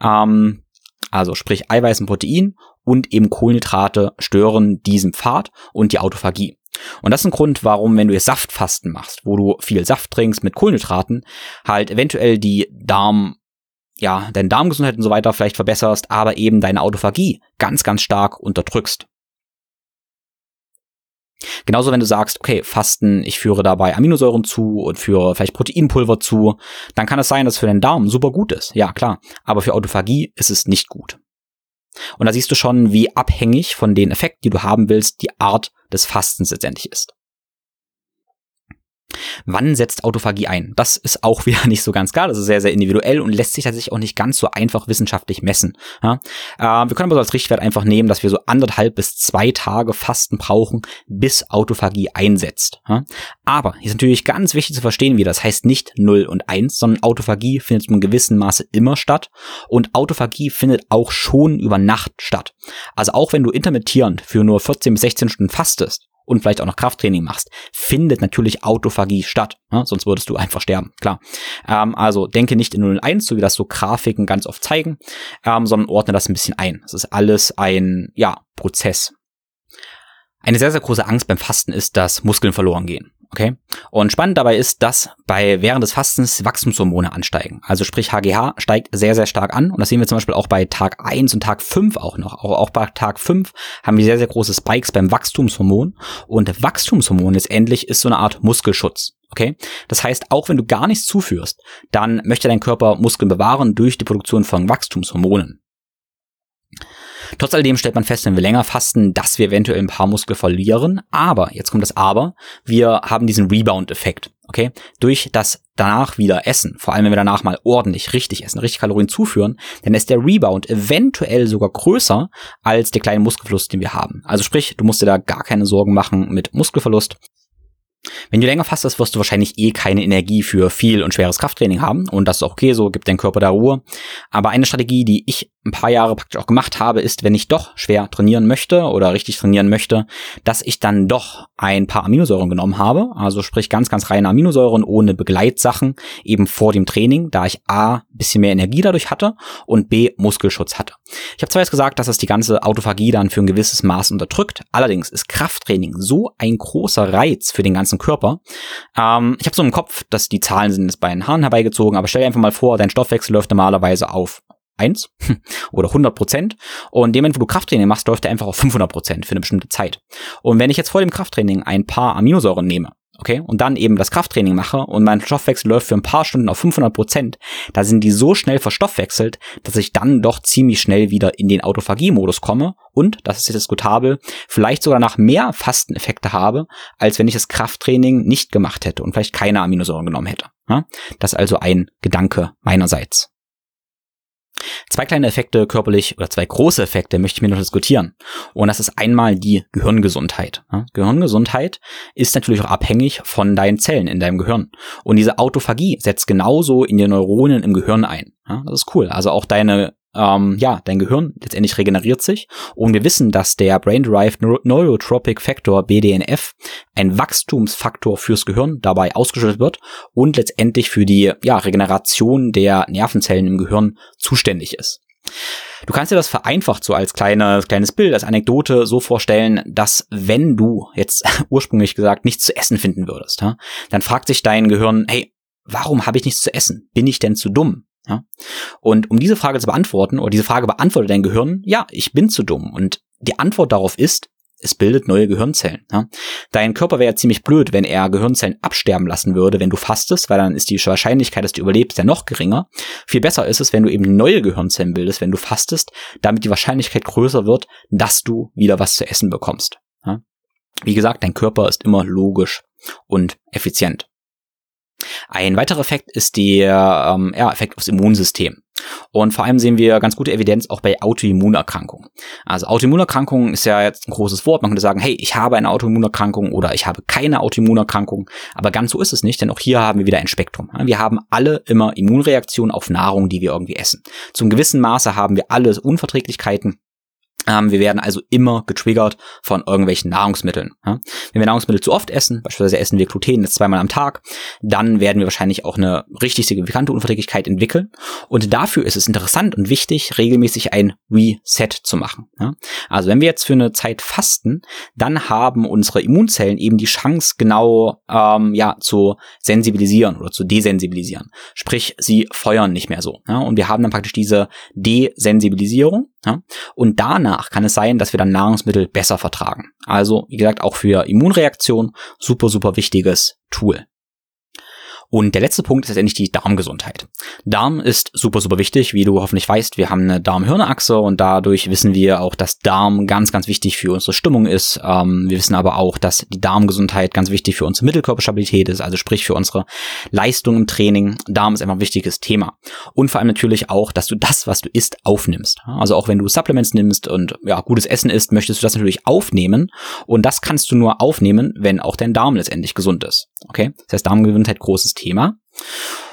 ähm, also sprich Eiweiß und Protein und eben Kohlenhydrate stören diesen Pfad und die Autophagie. Und das ist ein Grund, warum, wenn du jetzt Saftfasten machst, wo du viel Saft trinkst mit Kohlenhydraten, halt eventuell die Darm, ja, deine Darmgesundheit und so weiter vielleicht verbesserst, aber eben deine Autophagie ganz, ganz stark unterdrückst. Genauso, wenn du sagst, okay, Fasten, ich führe dabei Aminosäuren zu und führe vielleicht Proteinpulver zu, dann kann es sein, dass für den Darm super gut ist. Ja, klar. Aber für Autophagie ist es nicht gut. Und da siehst du schon, wie abhängig von den Effekten, die du haben willst, die Art des Fastens letztendlich ist. Wann setzt Autophagie ein? Das ist auch wieder nicht so ganz klar. Das ist sehr, sehr individuell und lässt sich tatsächlich auch nicht ganz so einfach wissenschaftlich messen. Ja? Äh, wir können aber so als Richtwert einfach nehmen, dass wir so anderthalb bis zwei Tage Fasten brauchen, bis Autophagie einsetzt. Ja? Aber hier ist natürlich ganz wichtig zu verstehen, wie das heißt nicht 0 und 1, sondern Autophagie findet zu einem gewissen Maße immer statt und Autophagie findet auch schon über Nacht statt. Also auch wenn du intermittierend für nur 14 bis 16 Stunden fastest, und vielleicht auch noch Krafttraining machst, findet natürlich Autophagie statt. Ne? Sonst würdest du einfach sterben, klar. Ähm, also denke nicht in 0 und 1, so wie das so Grafiken ganz oft zeigen, ähm, sondern ordne das ein bisschen ein. Das ist alles ein, ja, Prozess. Eine sehr, sehr große Angst beim Fasten ist, dass Muskeln verloren gehen. Okay? Und spannend dabei ist, dass bei während des Fastens Wachstumshormone ansteigen. Also sprich HGH steigt sehr, sehr stark an. Und das sehen wir zum Beispiel auch bei Tag 1 und Tag 5 auch noch. Auch, auch bei Tag 5 haben wir sehr, sehr große Spikes beim Wachstumshormon. Und Wachstumshormon letztendlich ist so eine Art Muskelschutz. Okay? Das heißt, auch wenn du gar nichts zuführst, dann möchte dein Körper Muskeln bewahren durch die Produktion von Wachstumshormonen. Trotz alledem stellt man fest, wenn wir länger fasten, dass wir eventuell ein paar Muskel verlieren. Aber, jetzt kommt das Aber, wir haben diesen Rebound-Effekt. Okay? Durch das danach wieder essen, vor allem wenn wir danach mal ordentlich richtig essen, richtig Kalorien zuführen, dann ist der Rebound eventuell sogar größer als der kleine Muskelverlust, den wir haben. Also sprich, du musst dir da gar keine Sorgen machen mit Muskelverlust. Wenn du länger fastest, wirst du wahrscheinlich eh keine Energie für viel und schweres Krafttraining haben und das ist auch okay, so gibt dein Körper da Ruhe. Aber eine Strategie, die ich ein paar Jahre praktisch auch gemacht habe, ist, wenn ich doch schwer trainieren möchte oder richtig trainieren möchte, dass ich dann doch ein paar Aminosäuren genommen habe, also sprich ganz, ganz reine Aminosäuren ohne Begleitsachen eben vor dem Training, da ich A, bisschen mehr Energie dadurch hatte und B, Muskelschutz hatte. Ich habe zwar jetzt gesagt, dass es die ganze Autophagie dann für ein gewisses Maß unterdrückt, allerdings ist Krafttraining so ein großer Reiz für den ganzen Körper. Ähm, ich habe so im Kopf, dass die Zahlen sind jetzt bei den Haaren herbeigezogen, aber stell dir einfach mal vor, dein Stoffwechsel läuft normalerweise auf 1 oder 100 Prozent. Und dem Moment, wo du Krafttraining machst, läuft er einfach auf 500 Prozent für eine bestimmte Zeit. Und wenn ich jetzt vor dem Krafttraining ein paar Aminosäuren nehme, okay, und dann eben das Krafttraining mache und mein Stoffwechsel läuft für ein paar Stunden auf 500 Prozent, da sind die so schnell verstoffwechselt, dass ich dann doch ziemlich schnell wieder in den Autophagie-Modus komme und, das ist diskutabel, vielleicht sogar nach mehr Fasteneffekte habe, als wenn ich das Krafttraining nicht gemacht hätte und vielleicht keine Aminosäuren genommen hätte. Das ist also ein Gedanke meinerseits. Zwei kleine Effekte körperlich oder zwei große Effekte möchte ich mir noch diskutieren. Und das ist einmal die Gehirngesundheit. Gehirngesundheit ist natürlich auch abhängig von deinen Zellen in deinem Gehirn. Und diese Autophagie setzt genauso in die Neuronen im Gehirn ein. Das ist cool. Also auch deine ähm, ja, dein Gehirn letztendlich regeneriert sich. Und wir wissen, dass der Brain-Derived Neurotropic Factor BDNF ein Wachstumsfaktor fürs Gehirn dabei ausgeschüttet wird und letztendlich für die ja, Regeneration der Nervenzellen im Gehirn zuständig ist. Du kannst dir das vereinfacht so als kleine, kleines Bild, als Anekdote so vorstellen, dass wenn du jetzt ursprünglich gesagt nichts zu essen finden würdest, dann fragt sich dein Gehirn, hey, warum habe ich nichts zu essen? Bin ich denn zu dumm? Ja? Und um diese Frage zu beantworten, oder diese Frage beantwortet dein Gehirn, ja, ich bin zu dumm. Und die Antwort darauf ist, es bildet neue Gehirnzellen. Ja? Dein Körper wäre ja ziemlich blöd, wenn er Gehirnzellen absterben lassen würde, wenn du fastest, weil dann ist die Wahrscheinlichkeit, dass du überlebst, ja noch geringer. Viel besser ist es, wenn du eben neue Gehirnzellen bildest, wenn du fastest, damit die Wahrscheinlichkeit größer wird, dass du wieder was zu essen bekommst. Ja? Wie gesagt, dein Körper ist immer logisch und effizient. Ein weiterer Effekt ist der ähm, ja, Effekt aufs Immunsystem. Und vor allem sehen wir ganz gute Evidenz auch bei Autoimmunerkrankungen. Also Autoimmunerkrankungen ist ja jetzt ein großes Wort. Man könnte sagen, hey, ich habe eine Autoimmunerkrankung oder ich habe keine Autoimmunerkrankung. Aber ganz so ist es nicht, denn auch hier haben wir wieder ein Spektrum. Wir haben alle immer Immunreaktionen auf Nahrung, die wir irgendwie essen. Zum gewissen Maße haben wir alle Unverträglichkeiten wir werden also immer getriggert von irgendwelchen Nahrungsmitteln. Wenn wir Nahrungsmittel zu oft essen, beispielsweise essen wir Gluten jetzt zweimal am Tag, dann werden wir wahrscheinlich auch eine richtig signifikante Unverträglichkeit entwickeln. Und dafür ist es interessant und wichtig, regelmäßig ein Reset zu machen. Also wenn wir jetzt für eine Zeit fasten, dann haben unsere Immunzellen eben die Chance, genau ähm, ja zu sensibilisieren oder zu desensibilisieren. Sprich, sie feuern nicht mehr so. Und wir haben dann praktisch diese Desensibilisierung. Und danach danach kann es sein, dass wir dann Nahrungsmittel besser vertragen. Also, wie gesagt, auch für Immunreaktion super, super wichtiges Tool. Und der letzte Punkt ist letztendlich die Darmgesundheit. Darm ist super, super wichtig. Wie du hoffentlich weißt, wir haben eine Darm-Hirn-Achse und dadurch wissen wir auch, dass Darm ganz, ganz wichtig für unsere Stimmung ist. Ähm, wir wissen aber auch, dass die Darmgesundheit ganz wichtig für unsere Mittelkörperstabilität ist, also sprich für unsere Leistung im Training. Darm ist einfach ein wichtiges Thema. Und vor allem natürlich auch, dass du das, was du isst, aufnimmst. Also auch wenn du Supplements nimmst und ja, gutes Essen isst, möchtest du das natürlich aufnehmen. Und das kannst du nur aufnehmen, wenn auch dein Darm letztendlich gesund ist. Okay? Das heißt, Darmgesundheit großes Thema.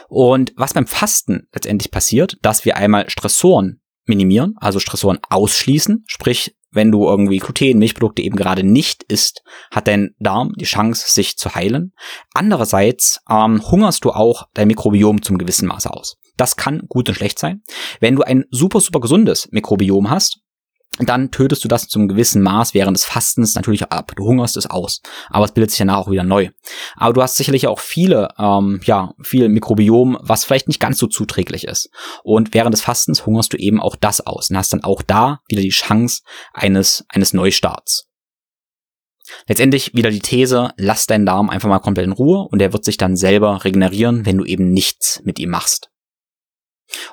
Und was beim Fasten letztendlich passiert, dass wir einmal Stressoren minimieren, also Stressoren ausschließen, sprich, wenn du irgendwie Gluten, Milchprodukte eben gerade nicht isst, hat dein Darm die Chance, sich zu heilen. Andererseits ähm, hungerst du auch dein Mikrobiom zum gewissen Maße aus. Das kann gut und schlecht sein. Wenn du ein super, super gesundes Mikrobiom hast, dann tötest du das zum gewissen Maß während des Fastens natürlich ab. Du hungerst es aus, aber es bildet sich danach auch wieder neu. Aber du hast sicherlich auch viele, ähm, ja, viel Mikrobiom, was vielleicht nicht ganz so zuträglich ist. Und während des Fastens hungerst du eben auch das aus und hast dann auch da wieder die Chance eines eines Neustarts. Letztendlich wieder die These, lass deinen Darm einfach mal komplett in Ruhe und er wird sich dann selber regenerieren, wenn du eben nichts mit ihm machst.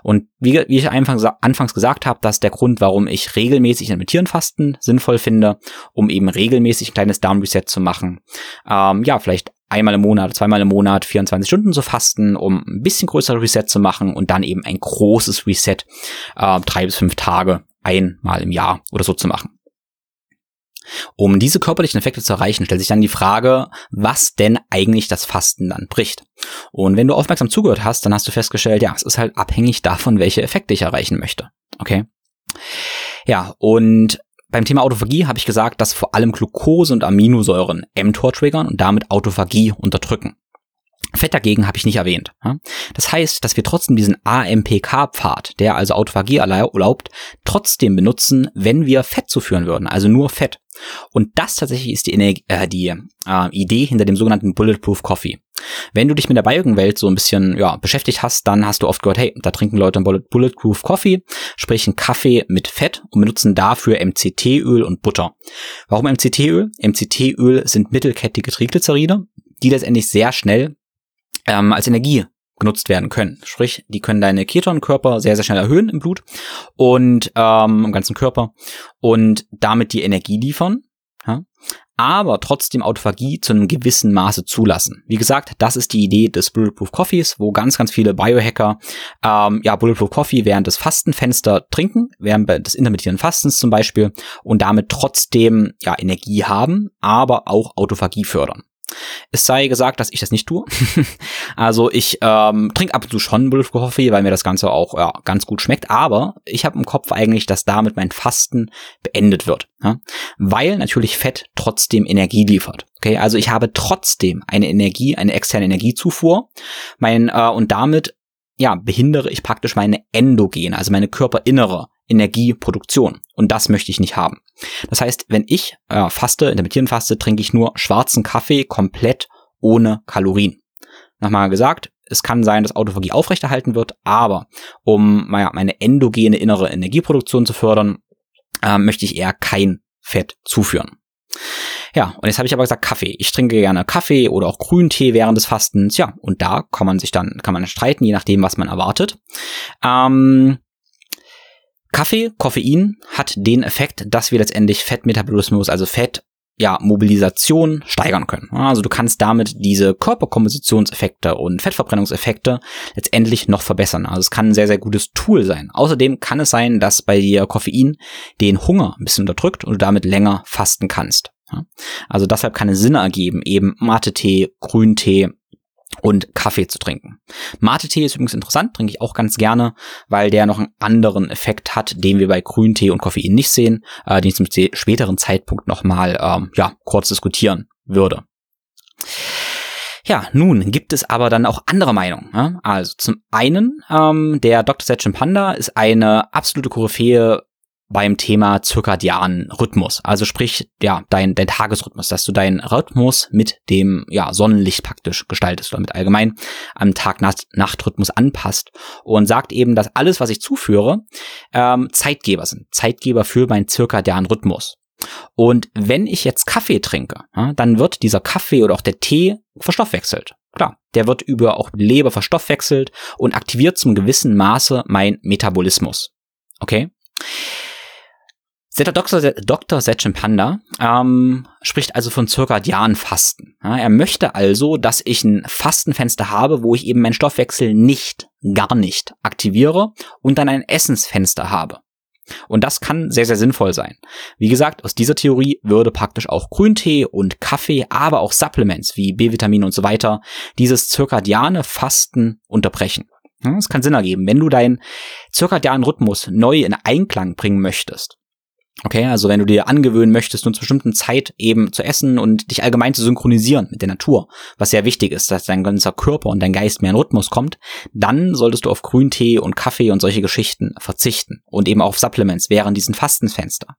Und wie, wie ich anfangs, anfangs gesagt habe, das ist der Grund, warum ich regelmäßig intermittierend Fasten sinnvoll finde, um eben regelmäßig ein kleines Darmreset zu machen. Ähm, ja, vielleicht einmal im Monat, zweimal im Monat 24 Stunden zu fasten, um ein bisschen größeres Reset zu machen und dann eben ein großes Reset, äh, drei bis fünf Tage einmal im Jahr oder so zu machen. Um diese körperlichen Effekte zu erreichen, stellt sich dann die Frage, was denn eigentlich das Fasten dann bricht. Und wenn du aufmerksam zugehört hast, dann hast du festgestellt, ja, es ist halt abhängig davon, welche Effekte ich erreichen möchte. Okay? Ja, und beim Thema Autophagie habe ich gesagt, dass vor allem Glucose und Aminosäuren mTOR triggern und damit Autophagie unterdrücken. Fett dagegen habe ich nicht erwähnt. Das heißt, dass wir trotzdem diesen AMPK-Pfad, der also Autophagie erlaubt, trotzdem benutzen, wenn wir Fett zuführen würden, also nur Fett. Und das tatsächlich ist die, Energie, äh, die äh, Idee hinter dem sogenannten Bulletproof Coffee. Wenn du dich mit der Biogen-Welt so ein bisschen ja, beschäftigt hast, dann hast du oft gehört, hey, da trinken Leute einen Bulletproof Coffee, sprich einen Kaffee mit Fett und benutzen dafür MCT-Öl und Butter. Warum MCT-Öl? MCT-Öl sind mittelkettige Triglyceride, die letztendlich sehr schnell ähm, als Energie genutzt werden können. Sprich, die können deine Ketonkörper sehr, sehr schnell erhöhen im Blut und ähm, im ganzen Körper und damit die Energie liefern. Ja? aber trotzdem Autophagie zu einem gewissen Maße zulassen. Wie gesagt, das ist die Idee des Bulletproof Coffees, wo ganz, ganz viele Biohacker ähm, ja Bulletproof Coffee während des Fastenfenster trinken, während des intermittierenden Fastens zum Beispiel und damit trotzdem ja Energie haben, aber auch Autophagie fördern. Es sei gesagt, dass ich das nicht tue. also ich ähm, trinke ab und zu schon Bulletproof Coffee, weil mir das Ganze auch ja, ganz gut schmeckt. Aber ich habe im Kopf eigentlich, dass damit mein Fasten beendet wird. Ja? Weil natürlich Fett trotzdem Energie liefert. Okay, also ich habe trotzdem eine Energie, eine externe Energiezufuhr. Mein, äh, und damit ja, behindere ich praktisch meine endogene, also meine körperinnere Energieproduktion. Und das möchte ich nicht haben. Das heißt, wenn ich äh, faste, intermittieren faste, trinke ich nur schwarzen Kaffee komplett ohne Kalorien. Nochmal gesagt, es kann sein, dass Autophagie aufrechterhalten wird, aber um meine endogene innere Energieproduktion zu fördern, äh, möchte ich eher kein Fett zuführen. Ja, und jetzt habe ich aber gesagt Kaffee. Ich trinke gerne Kaffee oder auch Grüntee während des Fastens. Ja, und da kann man sich dann, kann man streiten, je nachdem, was man erwartet. Ähm, Kaffee, Koffein hat den Effekt, dass wir letztendlich Fettmetabolismus, also Fett ja, Mobilisation steigern können. Also du kannst damit diese Körperkompositionseffekte und Fettverbrennungseffekte letztendlich noch verbessern. Also es kann ein sehr, sehr gutes Tool sein. Außerdem kann es sein, dass bei dir Koffein den Hunger ein bisschen unterdrückt und du damit länger fasten kannst. Also deshalb kann es Sinn ergeben, eben Mate-Tee, Grüntee, und Kaffee zu trinken. Mate-Tee ist übrigens interessant, trinke ich auch ganz gerne, weil der noch einen anderen Effekt hat, den wir bei Grüntee und Koffein nicht sehen, äh, den ich zum späteren Zeitpunkt nochmal ähm, ja, kurz diskutieren würde. Ja, nun gibt es aber dann auch andere Meinungen. Ja? Also zum einen, ähm, der Dr. Setchin Panda ist eine absolute Koryphäe beim Thema zirkadianen Rhythmus. Also sprich, ja, dein, dein Tagesrhythmus, dass du deinen Rhythmus mit dem ja, Sonnenlicht praktisch gestaltest oder mit allgemein am Tag-Nacht-Rhythmus anpasst und sagt eben, dass alles, was ich zuführe, ähm, Zeitgeber sind. Zeitgeber für meinen zirkadianen Rhythmus. Und wenn ich jetzt Kaffee trinke, ja, dann wird dieser Kaffee oder auch der Tee verstoffwechselt. Klar, der wird über auch Leber verstoffwechselt und aktiviert zum gewissen Maße mein Metabolismus. Okay? Dr. Dr. Setchen Panda ähm, spricht also von Zirkadianfasten. Ja, er möchte also, dass ich ein Fastenfenster habe, wo ich eben meinen Stoffwechsel nicht, gar nicht aktiviere und dann ein Essensfenster habe. Und das kann sehr, sehr sinnvoll sein. Wie gesagt, aus dieser Theorie würde praktisch auch Grüntee und Kaffee, aber auch Supplements wie B-Vitamine und so weiter dieses zirkadiane Fasten unterbrechen. Es kann Sinn ergeben, wenn du deinen zirkadianen Rhythmus neu in Einklang bringen möchtest Okay, also wenn du dir angewöhnen möchtest, nur zu bestimmten Zeit eben zu essen und dich allgemein zu synchronisieren mit der Natur, was sehr wichtig ist, dass dein ganzer Körper und dein Geist mehr in Rhythmus kommt, dann solltest du auf Grüntee und Kaffee und solche Geschichten verzichten und eben auf Supplements während diesen Fastenfenster.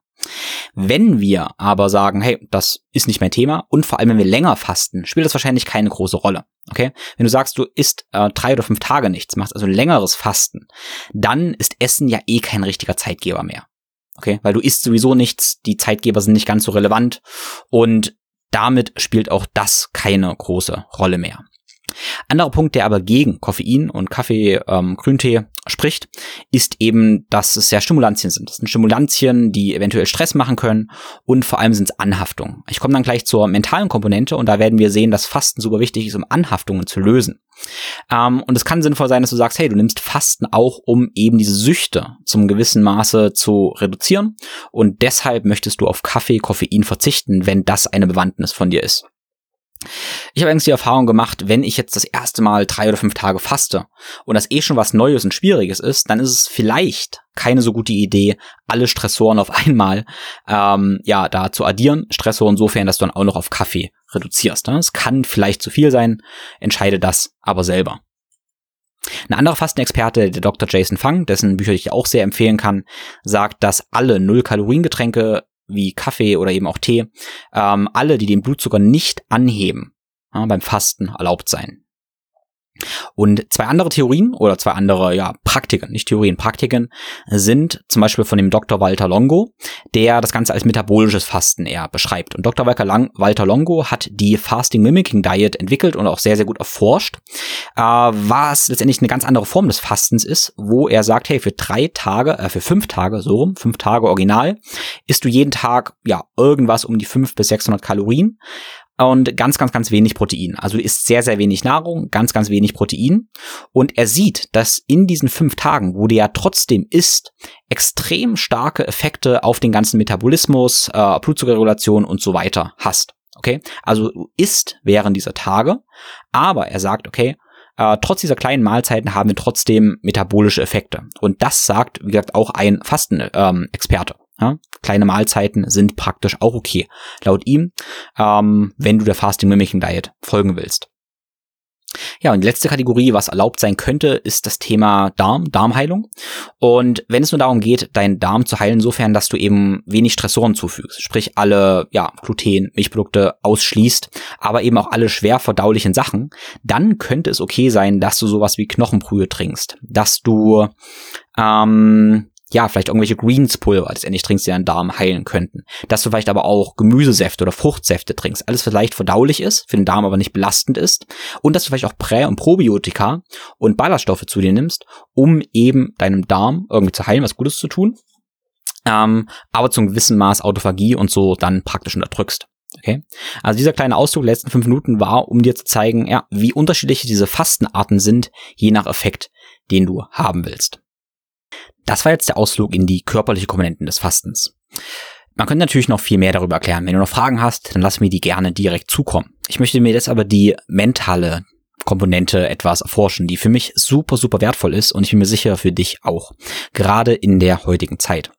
Wenn wir aber sagen, hey, das ist nicht mein Thema und vor allem, wenn wir länger fasten, spielt das wahrscheinlich keine große Rolle. Okay? Wenn du sagst, du isst äh, drei oder fünf Tage nichts, machst also längeres Fasten, dann ist Essen ja eh kein richtiger Zeitgeber mehr. Okay, weil du isst sowieso nichts, die Zeitgeber sind nicht ganz so relevant und damit spielt auch das keine große Rolle mehr. Anderer Punkt, der aber gegen Koffein und Kaffee, ähm, Grüntee spricht, ist eben, dass es ja Stimulantien sind. Das sind Stimulantien, die eventuell Stress machen können und vor allem sind es Anhaftungen. Ich komme dann gleich zur mentalen Komponente und da werden wir sehen, dass Fasten super wichtig ist, um Anhaftungen zu lösen. Ähm, und es kann sinnvoll sein, dass du sagst, hey, du nimmst Fasten auch, um eben diese Süchte zum gewissen Maße zu reduzieren und deshalb möchtest du auf Kaffee, Koffein verzichten, wenn das eine Bewandtnis von dir ist. Ich habe eigentlich die Erfahrung gemacht, wenn ich jetzt das erste Mal drei oder fünf Tage faste und das eh schon was Neues und Schwieriges ist, dann ist es vielleicht keine so gute Idee, alle Stressoren auf einmal ähm, ja da zu addieren. Stressoren insofern, dass du dann auch noch auf Kaffee reduzierst. Ne? Es kann vielleicht zu viel sein, entscheide das aber selber. Ein anderer Fastenexperte, der Dr. Jason Fang, dessen Bücher ich auch sehr empfehlen kann, sagt, dass alle Null-Kalorien-Getränke wie Kaffee oder eben auch Tee, ähm, alle, die den Blutzucker nicht anheben, ja, beim Fasten erlaubt sein. Und zwei andere Theorien oder zwei andere ja, Praktiken, nicht Theorien, Praktiken sind zum Beispiel von dem Dr. Walter Longo, der das Ganze als metabolisches Fasten eher beschreibt. Und Dr. Walter Longo hat die Fasting Mimicking Diet entwickelt und auch sehr, sehr gut erforscht, äh, was letztendlich eine ganz andere Form des Fastens ist, wo er sagt, hey, für drei Tage, äh, für fünf Tage, so rum, fünf Tage original, isst du jeden Tag ja irgendwas um die fünf bis 600 Kalorien und ganz, ganz, ganz wenig Protein. Also isst sehr, sehr wenig Nahrung, ganz, ganz wenig Protein. Und er sieht, dass in diesen fünf Tagen, wo der ja trotzdem isst, extrem starke Effekte auf den ganzen Metabolismus, äh, Blutzuckerregulation und so weiter hast. Okay, also du isst während dieser Tage, aber er sagt, okay, äh, trotz dieser kleinen Mahlzeiten haben wir trotzdem metabolische Effekte. Und das sagt, wie gesagt, auch ein Fastenexperte. Ähm, ja, kleine Mahlzeiten sind praktisch auch okay, laut ihm, ähm, wenn du der Fasting Mimicking Diet folgen willst. Ja, und die letzte Kategorie, was erlaubt sein könnte, ist das Thema Darm, Darmheilung. Und wenn es nur darum geht, deinen Darm zu heilen, insofern, dass du eben wenig Stressoren zufügst, sprich alle, ja, Gluten, Milchprodukte ausschließt, aber eben auch alle schwer verdaulichen Sachen, dann könnte es okay sein, dass du sowas wie Knochenbrühe trinkst, dass du ähm, ja, vielleicht irgendwelche Greenspulver letztendlich trinkst, die deinen Darm heilen könnten. Dass du vielleicht aber auch Gemüsesäfte oder Fruchtsäfte trinkst. Alles vielleicht verdaulich ist, für den Darm aber nicht belastend ist. Und dass du vielleicht auch Prä- und Probiotika und Ballaststoffe zu dir nimmst, um eben deinem Darm irgendwie zu heilen, was Gutes zu tun. Ähm, aber zum gewissen Maß Autophagie und so dann praktisch unterdrückst. Okay. Also dieser kleine Ausdruck der letzten fünf Minuten war, um dir zu zeigen, ja, wie unterschiedlich diese Fastenarten sind, je nach Effekt, den du haben willst. Das war jetzt der Ausflug in die körperliche Komponenten des Fastens. Man könnte natürlich noch viel mehr darüber erklären. Wenn du noch Fragen hast, dann lass mir die gerne direkt zukommen. Ich möchte mir jetzt aber die mentale Komponente etwas erforschen, die für mich super, super wertvoll ist und ich bin mir sicher für dich auch. Gerade in der heutigen Zeit.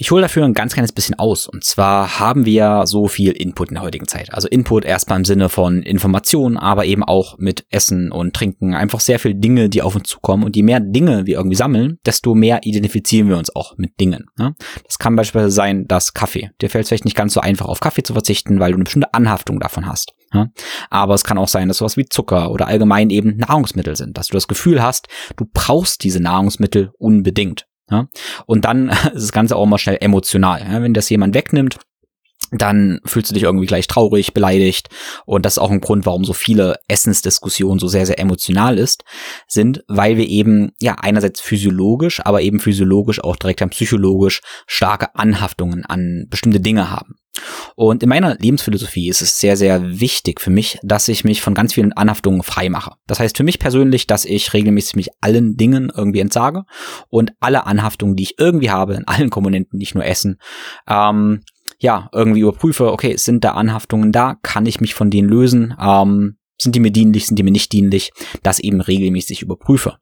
Ich hole dafür ein ganz kleines bisschen aus. Und zwar haben wir so viel Input in der heutigen Zeit. Also Input erstmal im Sinne von Informationen, aber eben auch mit Essen und Trinken. Einfach sehr viele Dinge, die auf uns zukommen. Und je mehr Dinge wir irgendwie sammeln, desto mehr identifizieren wir uns auch mit Dingen. Ne? Das kann beispielsweise sein, dass Kaffee. Dir fällt es vielleicht nicht ganz so einfach, auf Kaffee zu verzichten, weil du eine bestimmte Anhaftung davon hast. Ja? Aber es kann auch sein, dass sowas wie Zucker oder allgemein eben Nahrungsmittel sind, dass du das Gefühl hast, du brauchst diese Nahrungsmittel unbedingt. Ja? Und dann ist das Ganze auch mal schnell emotional. Ja? Wenn das jemand wegnimmt, dann fühlst du dich irgendwie gleich traurig, beleidigt. Und das ist auch ein Grund, warum so viele Essensdiskussionen so sehr, sehr emotional ist, sind, weil wir eben, ja, einerseits physiologisch, aber eben physiologisch auch direkt dann psychologisch starke Anhaftungen an bestimmte Dinge haben. Und in meiner Lebensphilosophie ist es sehr, sehr wichtig für mich, dass ich mich von ganz vielen Anhaftungen frei mache. Das heißt für mich persönlich, dass ich regelmäßig mich allen Dingen irgendwie entsage und alle Anhaftungen, die ich irgendwie habe, in allen Komponenten, nicht nur Essen, ähm, ja, irgendwie überprüfe, okay, sind da Anhaftungen da? Kann ich mich von denen lösen? Ähm, sind die mir dienlich, sind die mir nicht dienlich? Das eben regelmäßig überprüfe.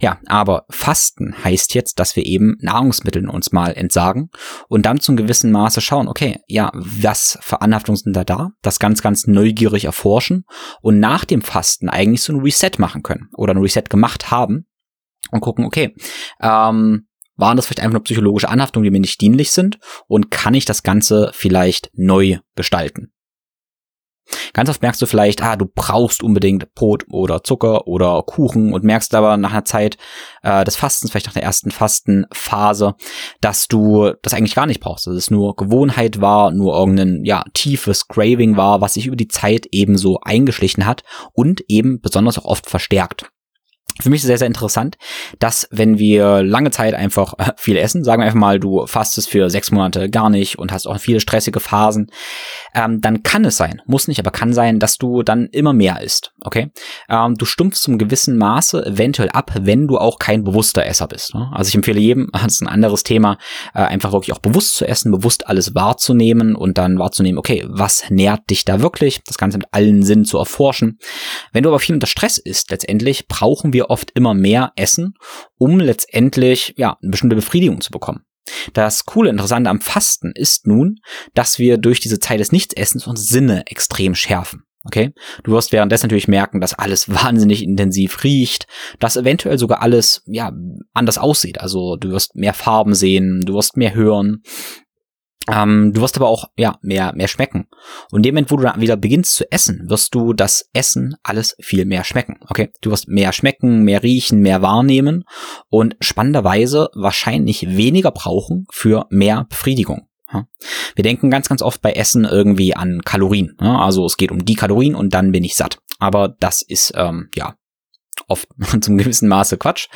Ja, aber Fasten heißt jetzt, dass wir eben Nahrungsmitteln uns mal entsagen und dann zum gewissen Maße schauen, okay, ja, was für Anhaftungen sind da da? Das ganz, ganz neugierig erforschen und nach dem Fasten eigentlich so ein Reset machen können oder ein Reset gemacht haben und gucken, okay, ähm, waren das vielleicht einfach nur psychologische Anhaftungen, die mir nicht dienlich sind? Und kann ich das Ganze vielleicht neu gestalten? Ganz oft merkst du vielleicht, ah, du brauchst unbedingt Brot oder Zucker oder Kuchen und merkst aber nach einer Zeit äh, des Fastens, vielleicht nach der ersten Fastenphase, dass du das eigentlich gar nicht brauchst. Dass es nur Gewohnheit war, nur irgendein ja tiefes Craving war, was sich über die Zeit ebenso eingeschlichen hat und eben besonders auch oft verstärkt für mich ist sehr, sehr interessant, dass wenn wir lange Zeit einfach äh, viel essen, sagen wir einfach mal, du fastest für sechs Monate gar nicht und hast auch viele stressige Phasen, ähm, dann kann es sein, muss nicht, aber kann sein, dass du dann immer mehr isst, okay? Ähm, du stumpfst zum gewissen Maße eventuell ab, wenn du auch kein bewusster Esser bist. Ne? Also ich empfehle jedem, das ist ein anderes Thema, äh, einfach wirklich auch bewusst zu essen, bewusst alles wahrzunehmen und dann wahrzunehmen, okay, was nährt dich da wirklich, das Ganze mit allen Sinnen zu erforschen. Wenn du aber viel unter Stress isst, letztendlich brauchen wir oft immer mehr Essen, um letztendlich ja eine bestimmte Befriedigung zu bekommen. Das coole, interessante am Fasten ist nun, dass wir durch diese Zeit des Nichtsessens unsere Sinne extrem schärfen. Okay? Du wirst währenddessen natürlich merken, dass alles wahnsinnig intensiv riecht, dass eventuell sogar alles, ja, anders aussieht. Also du wirst mehr Farben sehen, du wirst mehr hören, ähm, du wirst aber auch ja mehr mehr schmecken. Und in dem Moment, wo du dann wieder beginnst zu essen, wirst du das Essen alles viel mehr schmecken. Okay, du wirst mehr schmecken, mehr riechen, mehr wahrnehmen und spannenderweise wahrscheinlich weniger brauchen für mehr Befriedigung. Wir denken ganz, ganz oft bei Essen irgendwie an Kalorien. Also es geht um die Kalorien und dann bin ich satt. Aber das ist ähm, ja oft zum gewissen Maße Quatsch.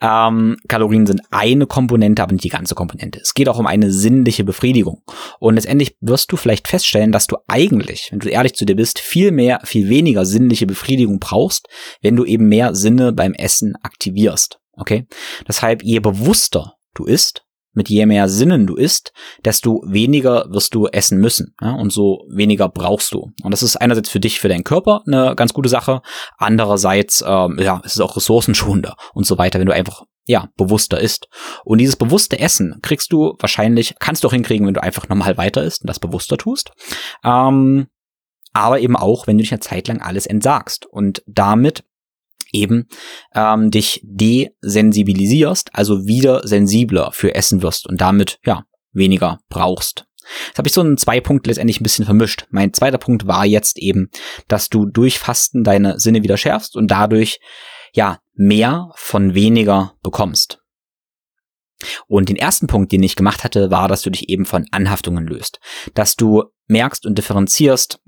Ähm, Kalorien sind eine Komponente, aber nicht die ganze Komponente. Es geht auch um eine sinnliche Befriedigung. Und letztendlich wirst du vielleicht feststellen, dass du eigentlich, wenn du ehrlich zu dir bist, viel mehr, viel weniger sinnliche Befriedigung brauchst, wenn du eben mehr Sinne beim Essen aktivierst. Okay? Deshalb, je bewusster du isst, mit je mehr Sinnen du isst, desto weniger wirst du essen müssen. Ja? Und so weniger brauchst du. Und das ist einerseits für dich, für deinen Körper eine ganz gute Sache. Andererseits, ähm, ja, es ist auch ressourcenschonender und so weiter, wenn du einfach ja, bewusster isst. Und dieses bewusste Essen kriegst du wahrscheinlich, kannst du auch hinkriegen, wenn du einfach normal weiter isst und das bewusster tust. Ähm, aber eben auch, wenn du dich eine Zeit lang alles entsagst und damit eben ähm, dich desensibilisierst, also wieder sensibler für Essen wirst und damit ja weniger brauchst. Das habe ich so in zwei Punkten letztendlich ein bisschen vermischt. Mein zweiter Punkt war jetzt eben, dass du durch Fasten deine Sinne wieder schärfst und dadurch ja mehr von weniger bekommst. Und den ersten Punkt, den ich gemacht hatte, war, dass du dich eben von Anhaftungen löst. Dass du merkst und differenzierst,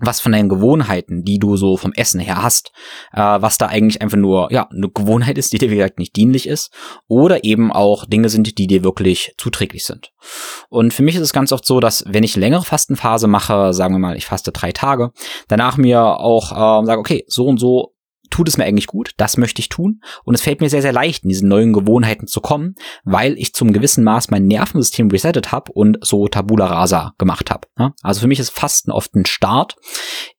was von deinen Gewohnheiten, die du so vom Essen her hast, äh, was da eigentlich einfach nur ja eine Gewohnheit ist, die dir vielleicht nicht dienlich ist, oder eben auch Dinge sind, die dir wirklich zuträglich sind. Und für mich ist es ganz oft so, dass wenn ich längere Fastenphase mache, sagen wir mal, ich faste drei Tage, danach mir auch äh, sage, okay, so und so tut es mir eigentlich gut, das möchte ich tun und es fällt mir sehr, sehr leicht, in diese neuen Gewohnheiten zu kommen, weil ich zum gewissen Maß mein Nervensystem resettet habe und so Tabula Rasa gemacht habe. Also für mich ist Fasten oft ein Start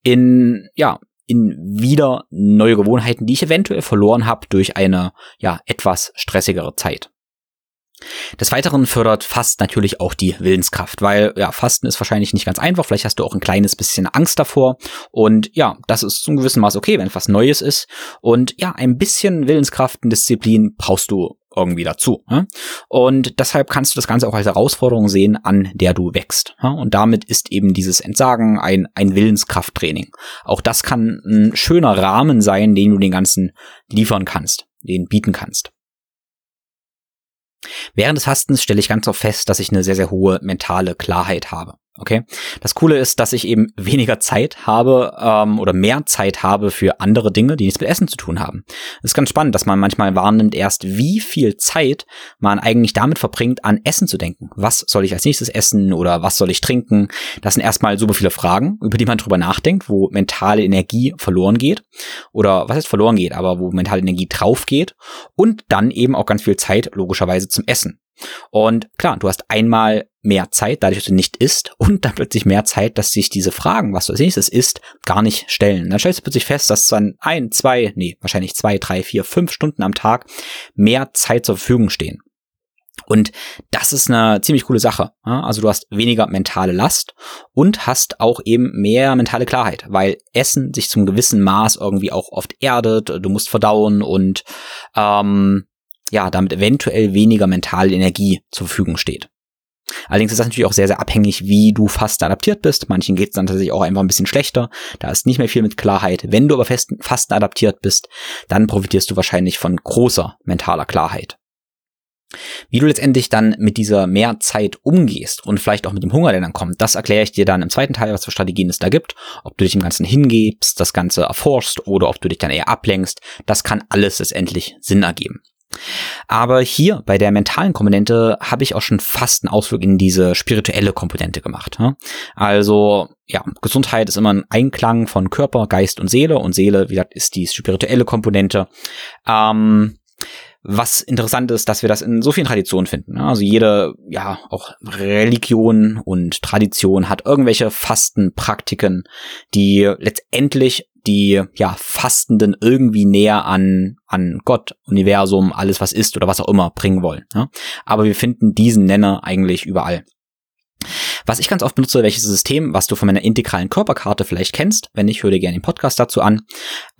in, ja, in wieder neue Gewohnheiten, die ich eventuell verloren habe durch eine, ja, etwas stressigere Zeit. Des Weiteren fördert Fast natürlich auch die Willenskraft, weil ja, Fasten ist wahrscheinlich nicht ganz einfach. Vielleicht hast du auch ein kleines bisschen Angst davor. Und ja, das ist zum gewissen Maß okay, wenn etwas Neues ist. Und ja, ein bisschen Willenskraft und Disziplin brauchst du irgendwie dazu. Ne? Und deshalb kannst du das Ganze auch als Herausforderung sehen, an der du wächst. Und damit ist eben dieses Entsagen ein, ein Willenskrafttraining. Auch das kann ein schöner Rahmen sein, den du den ganzen liefern kannst, den bieten kannst. Während des Fastens stelle ich ganz oft fest, dass ich eine sehr, sehr hohe mentale Klarheit habe. Okay. Das Coole ist, dass ich eben weniger Zeit habe ähm, oder mehr Zeit habe für andere Dinge, die nichts mit Essen zu tun haben. Es ist ganz spannend, dass man manchmal wahrnimmt erst, wie viel Zeit man eigentlich damit verbringt, an Essen zu denken. Was soll ich als nächstes essen oder was soll ich trinken? Das sind erstmal super viele Fragen, über die man drüber nachdenkt, wo mentale Energie verloren geht. Oder was heißt verloren geht, aber wo mentale Energie drauf geht. Und dann eben auch ganz viel Zeit logischerweise zum Essen. Und klar, du hast einmal mehr Zeit, dadurch, dass du nicht isst, und dann plötzlich mehr Zeit, dass sich diese Fragen, was du als nächstes isst, gar nicht stellen. Dann stellst du plötzlich fest, dass dann ein, zwei, nee, wahrscheinlich zwei, drei, vier, fünf Stunden am Tag mehr Zeit zur Verfügung stehen. Und das ist eine ziemlich coole Sache. Also du hast weniger mentale Last und hast auch eben mehr mentale Klarheit, weil Essen sich zum gewissen Maß irgendwie auch oft erdet, du musst verdauen und ähm, ja, damit eventuell weniger mentale Energie zur Verfügung steht. Allerdings ist das natürlich auch sehr, sehr abhängig, wie du fast adaptiert bist. Manchen geht es dann tatsächlich auch einfach ein bisschen schlechter. Da ist nicht mehr viel mit Klarheit. Wenn du aber fast adaptiert bist, dann profitierst du wahrscheinlich von großer mentaler Klarheit. Wie du letztendlich dann mit dieser mehr Zeit umgehst und vielleicht auch mit dem Hunger, der dann kommt, das erkläre ich dir dann im zweiten Teil, was für Strategien es da gibt. Ob du dich im Ganzen hingibst, das Ganze erforschst oder ob du dich dann eher ablenkst, das kann alles letztendlich Sinn ergeben. Aber hier bei der mentalen Komponente habe ich auch schon fast einen Ausflug in diese spirituelle Komponente gemacht. Also ja, Gesundheit ist immer ein Einklang von Körper, Geist und Seele und Seele, wie gesagt, ist die spirituelle Komponente. Ähm, was interessant ist, dass wir das in so vielen Traditionen finden. Also jede, ja, auch Religion und Tradition hat irgendwelche Fastenpraktiken, die letztendlich die ja Fastenden irgendwie näher an an Gott, Universum, alles was ist oder was auch immer bringen wollen. Ja? Aber wir finden diesen Nenner eigentlich überall. Was ich ganz oft benutze, welches System, was du von meiner integralen Körperkarte vielleicht kennst, wenn nicht, höre dir gerne den Podcast dazu an,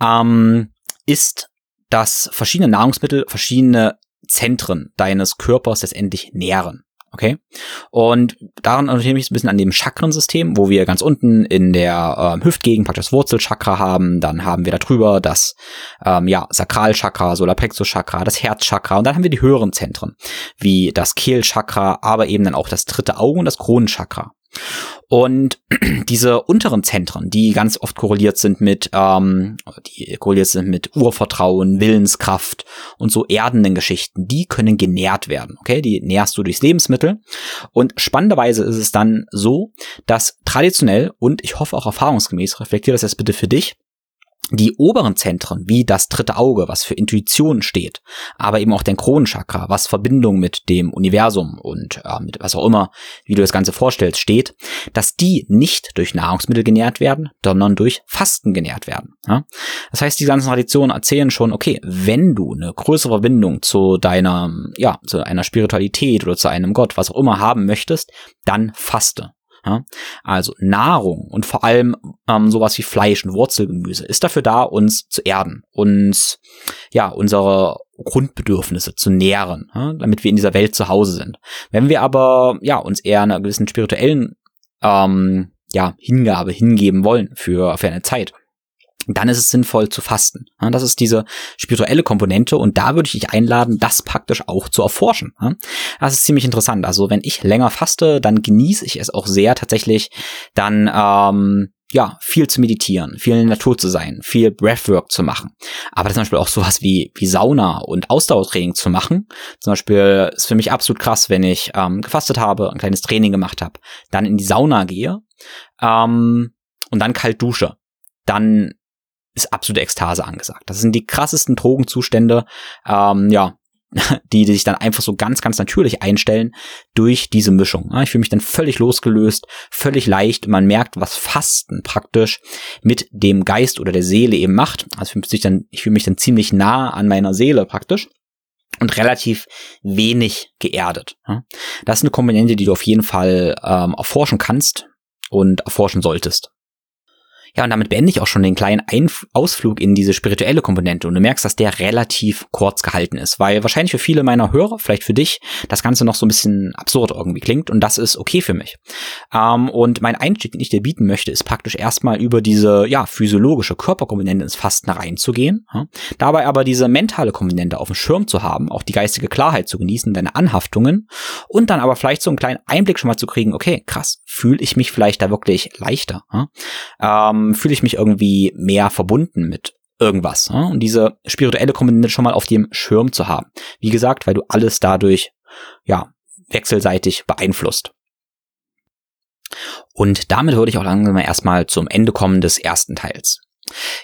ähm, ist, dass verschiedene Nahrungsmittel verschiedene Zentren deines Körpers letztendlich nähren. Okay. Und daran orientiere ich mich ein bisschen an dem Chakrensystem, wo wir ganz unten in der äh, Hüftgegend praktisch das Wurzelchakra haben. Dann haben wir da drüber das ähm, ja, Sakralchakra, Solarplexuschakra, das Herzchakra und dann haben wir die höheren Zentren, wie das Kehlchakra, aber eben dann auch das dritte Auge und das Kronenchakra. Und diese unteren Zentren, die ganz oft korreliert sind mit, ähm, die korreliert sind mit Urvertrauen, Willenskraft und so erdenden Geschichten, die können genährt werden. Okay, die nährst du durchs Lebensmittel. Und spannenderweise ist es dann so, dass traditionell und ich hoffe auch erfahrungsgemäß, reflektiere das jetzt bitte für dich, die oberen Zentren, wie das dritte Auge, was für Intuition steht, aber eben auch dein Kronenchakra, was Verbindung mit dem Universum und äh, mit was auch immer, wie du das Ganze vorstellst, steht, dass die nicht durch Nahrungsmittel genährt werden, sondern durch Fasten genährt werden. Ja? Das heißt, die ganzen Traditionen erzählen schon, okay, wenn du eine größere Verbindung zu deiner, ja, zu einer Spiritualität oder zu einem Gott, was auch immer haben möchtest, dann faste. Ja? Also Nahrung und vor allem ähm, sowas wie Fleisch und Wurzelgemüse ist dafür da, uns zu erden, uns ja unsere Grundbedürfnisse zu nähren, ja? damit wir in dieser Welt zu Hause sind. Wenn wir aber ja uns eher einer gewissen spirituellen ähm, ja, Hingabe hingeben wollen für, für eine Zeit, dann ist es sinnvoll zu fasten. Das ist diese spirituelle Komponente und da würde ich dich einladen, das praktisch auch zu erforschen. Das ist ziemlich interessant. Also wenn ich länger faste, dann genieße ich es auch sehr tatsächlich dann ähm, ja, viel zu meditieren, viel in der Natur zu sein, viel Breathwork zu machen. Aber zum Beispiel auch sowas wie, wie Sauna und Ausdauertraining zu machen. Zum Beispiel ist für mich absolut krass, wenn ich ähm, gefastet habe, ein kleines Training gemacht habe, dann in die Sauna gehe ähm, und dann kalt dusche. Dann ist absolute Ekstase angesagt. Das sind die krassesten Drogenzustände, ähm, ja, die, die sich dann einfach so ganz, ganz natürlich einstellen durch diese Mischung. Ich fühle mich dann völlig losgelöst, völlig leicht man merkt, was Fasten praktisch mit dem Geist oder der Seele eben macht. Also fühle mich dann, ich fühle mich dann ziemlich nah an meiner Seele praktisch und relativ wenig geerdet. Das ist eine Komponente, die du auf jeden Fall ähm, erforschen kannst und erforschen solltest. Ja, und damit beende ich auch schon den kleinen Einf Ausflug in diese spirituelle Komponente und du merkst, dass der relativ kurz gehalten ist, weil wahrscheinlich für viele meiner Hörer, vielleicht für dich, das Ganze noch so ein bisschen absurd irgendwie klingt und das ist okay für mich. Ähm, und mein Einstieg, den ich dir bieten möchte, ist praktisch erstmal über diese, ja, physiologische Körperkomponente ins Fasten reinzugehen, ja? dabei aber diese mentale Komponente auf dem Schirm zu haben, auch die geistige Klarheit zu genießen, deine Anhaftungen und dann aber vielleicht so einen kleinen Einblick schon mal zu kriegen, okay, krass, fühle ich mich vielleicht da wirklich leichter? Ja? Ähm, ähm, fühle ich mich irgendwie mehr verbunden mit irgendwas. Ne? Und diese spirituelle Komponente schon mal auf dem Schirm zu haben. Wie gesagt, weil du alles dadurch, ja, wechselseitig beeinflusst. Und damit würde ich auch langsam erstmal zum Ende kommen des ersten Teils.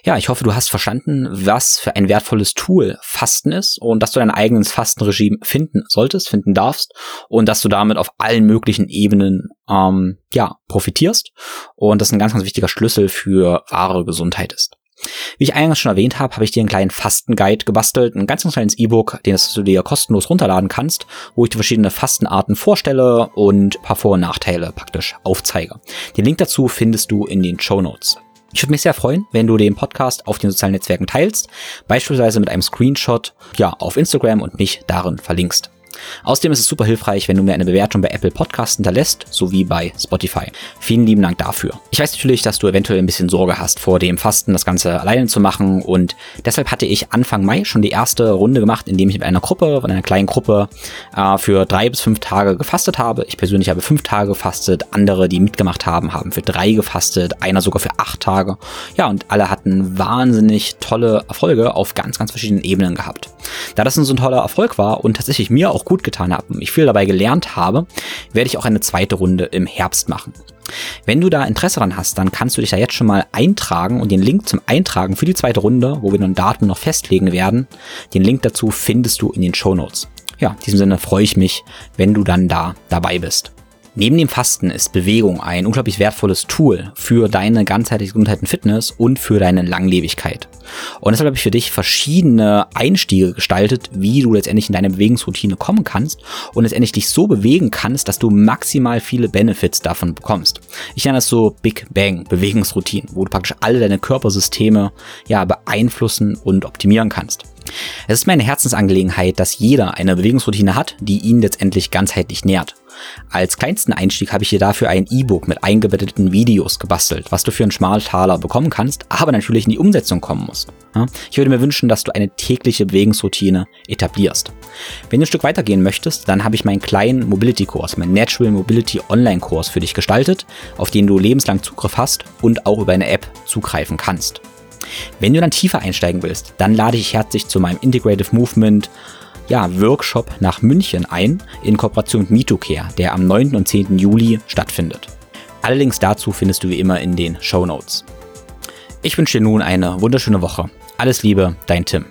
Ja, ich hoffe, du hast verstanden, was für ein wertvolles Tool Fasten ist und dass du dein eigenes Fastenregime finden solltest, finden darfst und dass du damit auf allen möglichen Ebenen ähm, ja profitierst und das ein ganz, ganz wichtiger Schlüssel für wahre Gesundheit ist. Wie ich eingangs schon erwähnt habe, habe ich dir einen kleinen Fastenguide gebastelt, ein ganz, ganz kleines E-Book, den du dir kostenlos runterladen kannst, wo ich dir verschiedene Fastenarten vorstelle und paar Vor- und Nachteile praktisch aufzeige. Den Link dazu findest du in den Show Notes. Ich würde mich sehr freuen, wenn du den Podcast auf den sozialen Netzwerken teilst, beispielsweise mit einem Screenshot ja, auf Instagram und mich darin verlinkst. Außerdem ist es super hilfreich, wenn du mir eine Bewertung bei Apple Podcasts hinterlässt, sowie bei Spotify. Vielen lieben Dank dafür. Ich weiß natürlich, dass du eventuell ein bisschen Sorge hast vor dem Fasten, das Ganze alleine zu machen und deshalb hatte ich Anfang Mai schon die erste Runde gemacht, indem ich mit einer Gruppe, von einer kleinen Gruppe äh, für drei bis fünf Tage gefastet habe. Ich persönlich habe fünf Tage gefastet, andere, die mitgemacht haben, haben für drei gefastet, einer sogar für acht Tage. Ja, und alle hatten wahnsinnig tolle Erfolge auf ganz, ganz verschiedenen Ebenen gehabt. Da das so ein toller Erfolg war und tatsächlich mir auch gut getan hat und ich viel dabei gelernt habe, werde ich auch eine zweite Runde im Herbst machen. Wenn du da Interesse daran hast, dann kannst du dich da jetzt schon mal eintragen und den Link zum Eintragen für die zweite Runde, wo wir dann Daten noch festlegen werden, den Link dazu findest du in den Show Notes. Ja, in diesem Sinne freue ich mich, wenn du dann da dabei bist. Neben dem Fasten ist Bewegung ein unglaublich wertvolles Tool für deine ganzheitliche Gesundheit und Fitness und für deine Langlebigkeit. Und deshalb habe ich für dich verschiedene Einstiege gestaltet, wie du letztendlich in deine Bewegungsroutine kommen kannst und letztendlich dich so bewegen kannst, dass du maximal viele Benefits davon bekommst. Ich nenne das so Big Bang Bewegungsroutine, wo du praktisch alle deine Körpersysteme ja beeinflussen und optimieren kannst. Es ist meine Herzensangelegenheit, dass jeder eine Bewegungsroutine hat, die ihn letztendlich ganzheitlich nährt. Als kleinsten Einstieg habe ich dir dafür ein E-Book mit eingebetteten Videos gebastelt, was du für einen Schmaltaler bekommen kannst, aber natürlich in die Umsetzung kommen musst. Ich würde mir wünschen, dass du eine tägliche Bewegungsroutine etablierst. Wenn du ein Stück weitergehen möchtest, dann habe ich meinen kleinen Mobility-Kurs, meinen Natural Mobility Online-Kurs für dich gestaltet, auf den du lebenslang Zugriff hast und auch über eine App zugreifen kannst. Wenn du dann tiefer einsteigen willst, dann lade ich herzlich zu meinem Integrative Movement ja, Workshop nach München ein, in Kooperation mit MitoCare, der am 9. und 10. Juli stattfindet. Alle Links dazu findest du wie immer in den Show Notes. Ich wünsche dir nun eine wunderschöne Woche. Alles Liebe, dein Tim.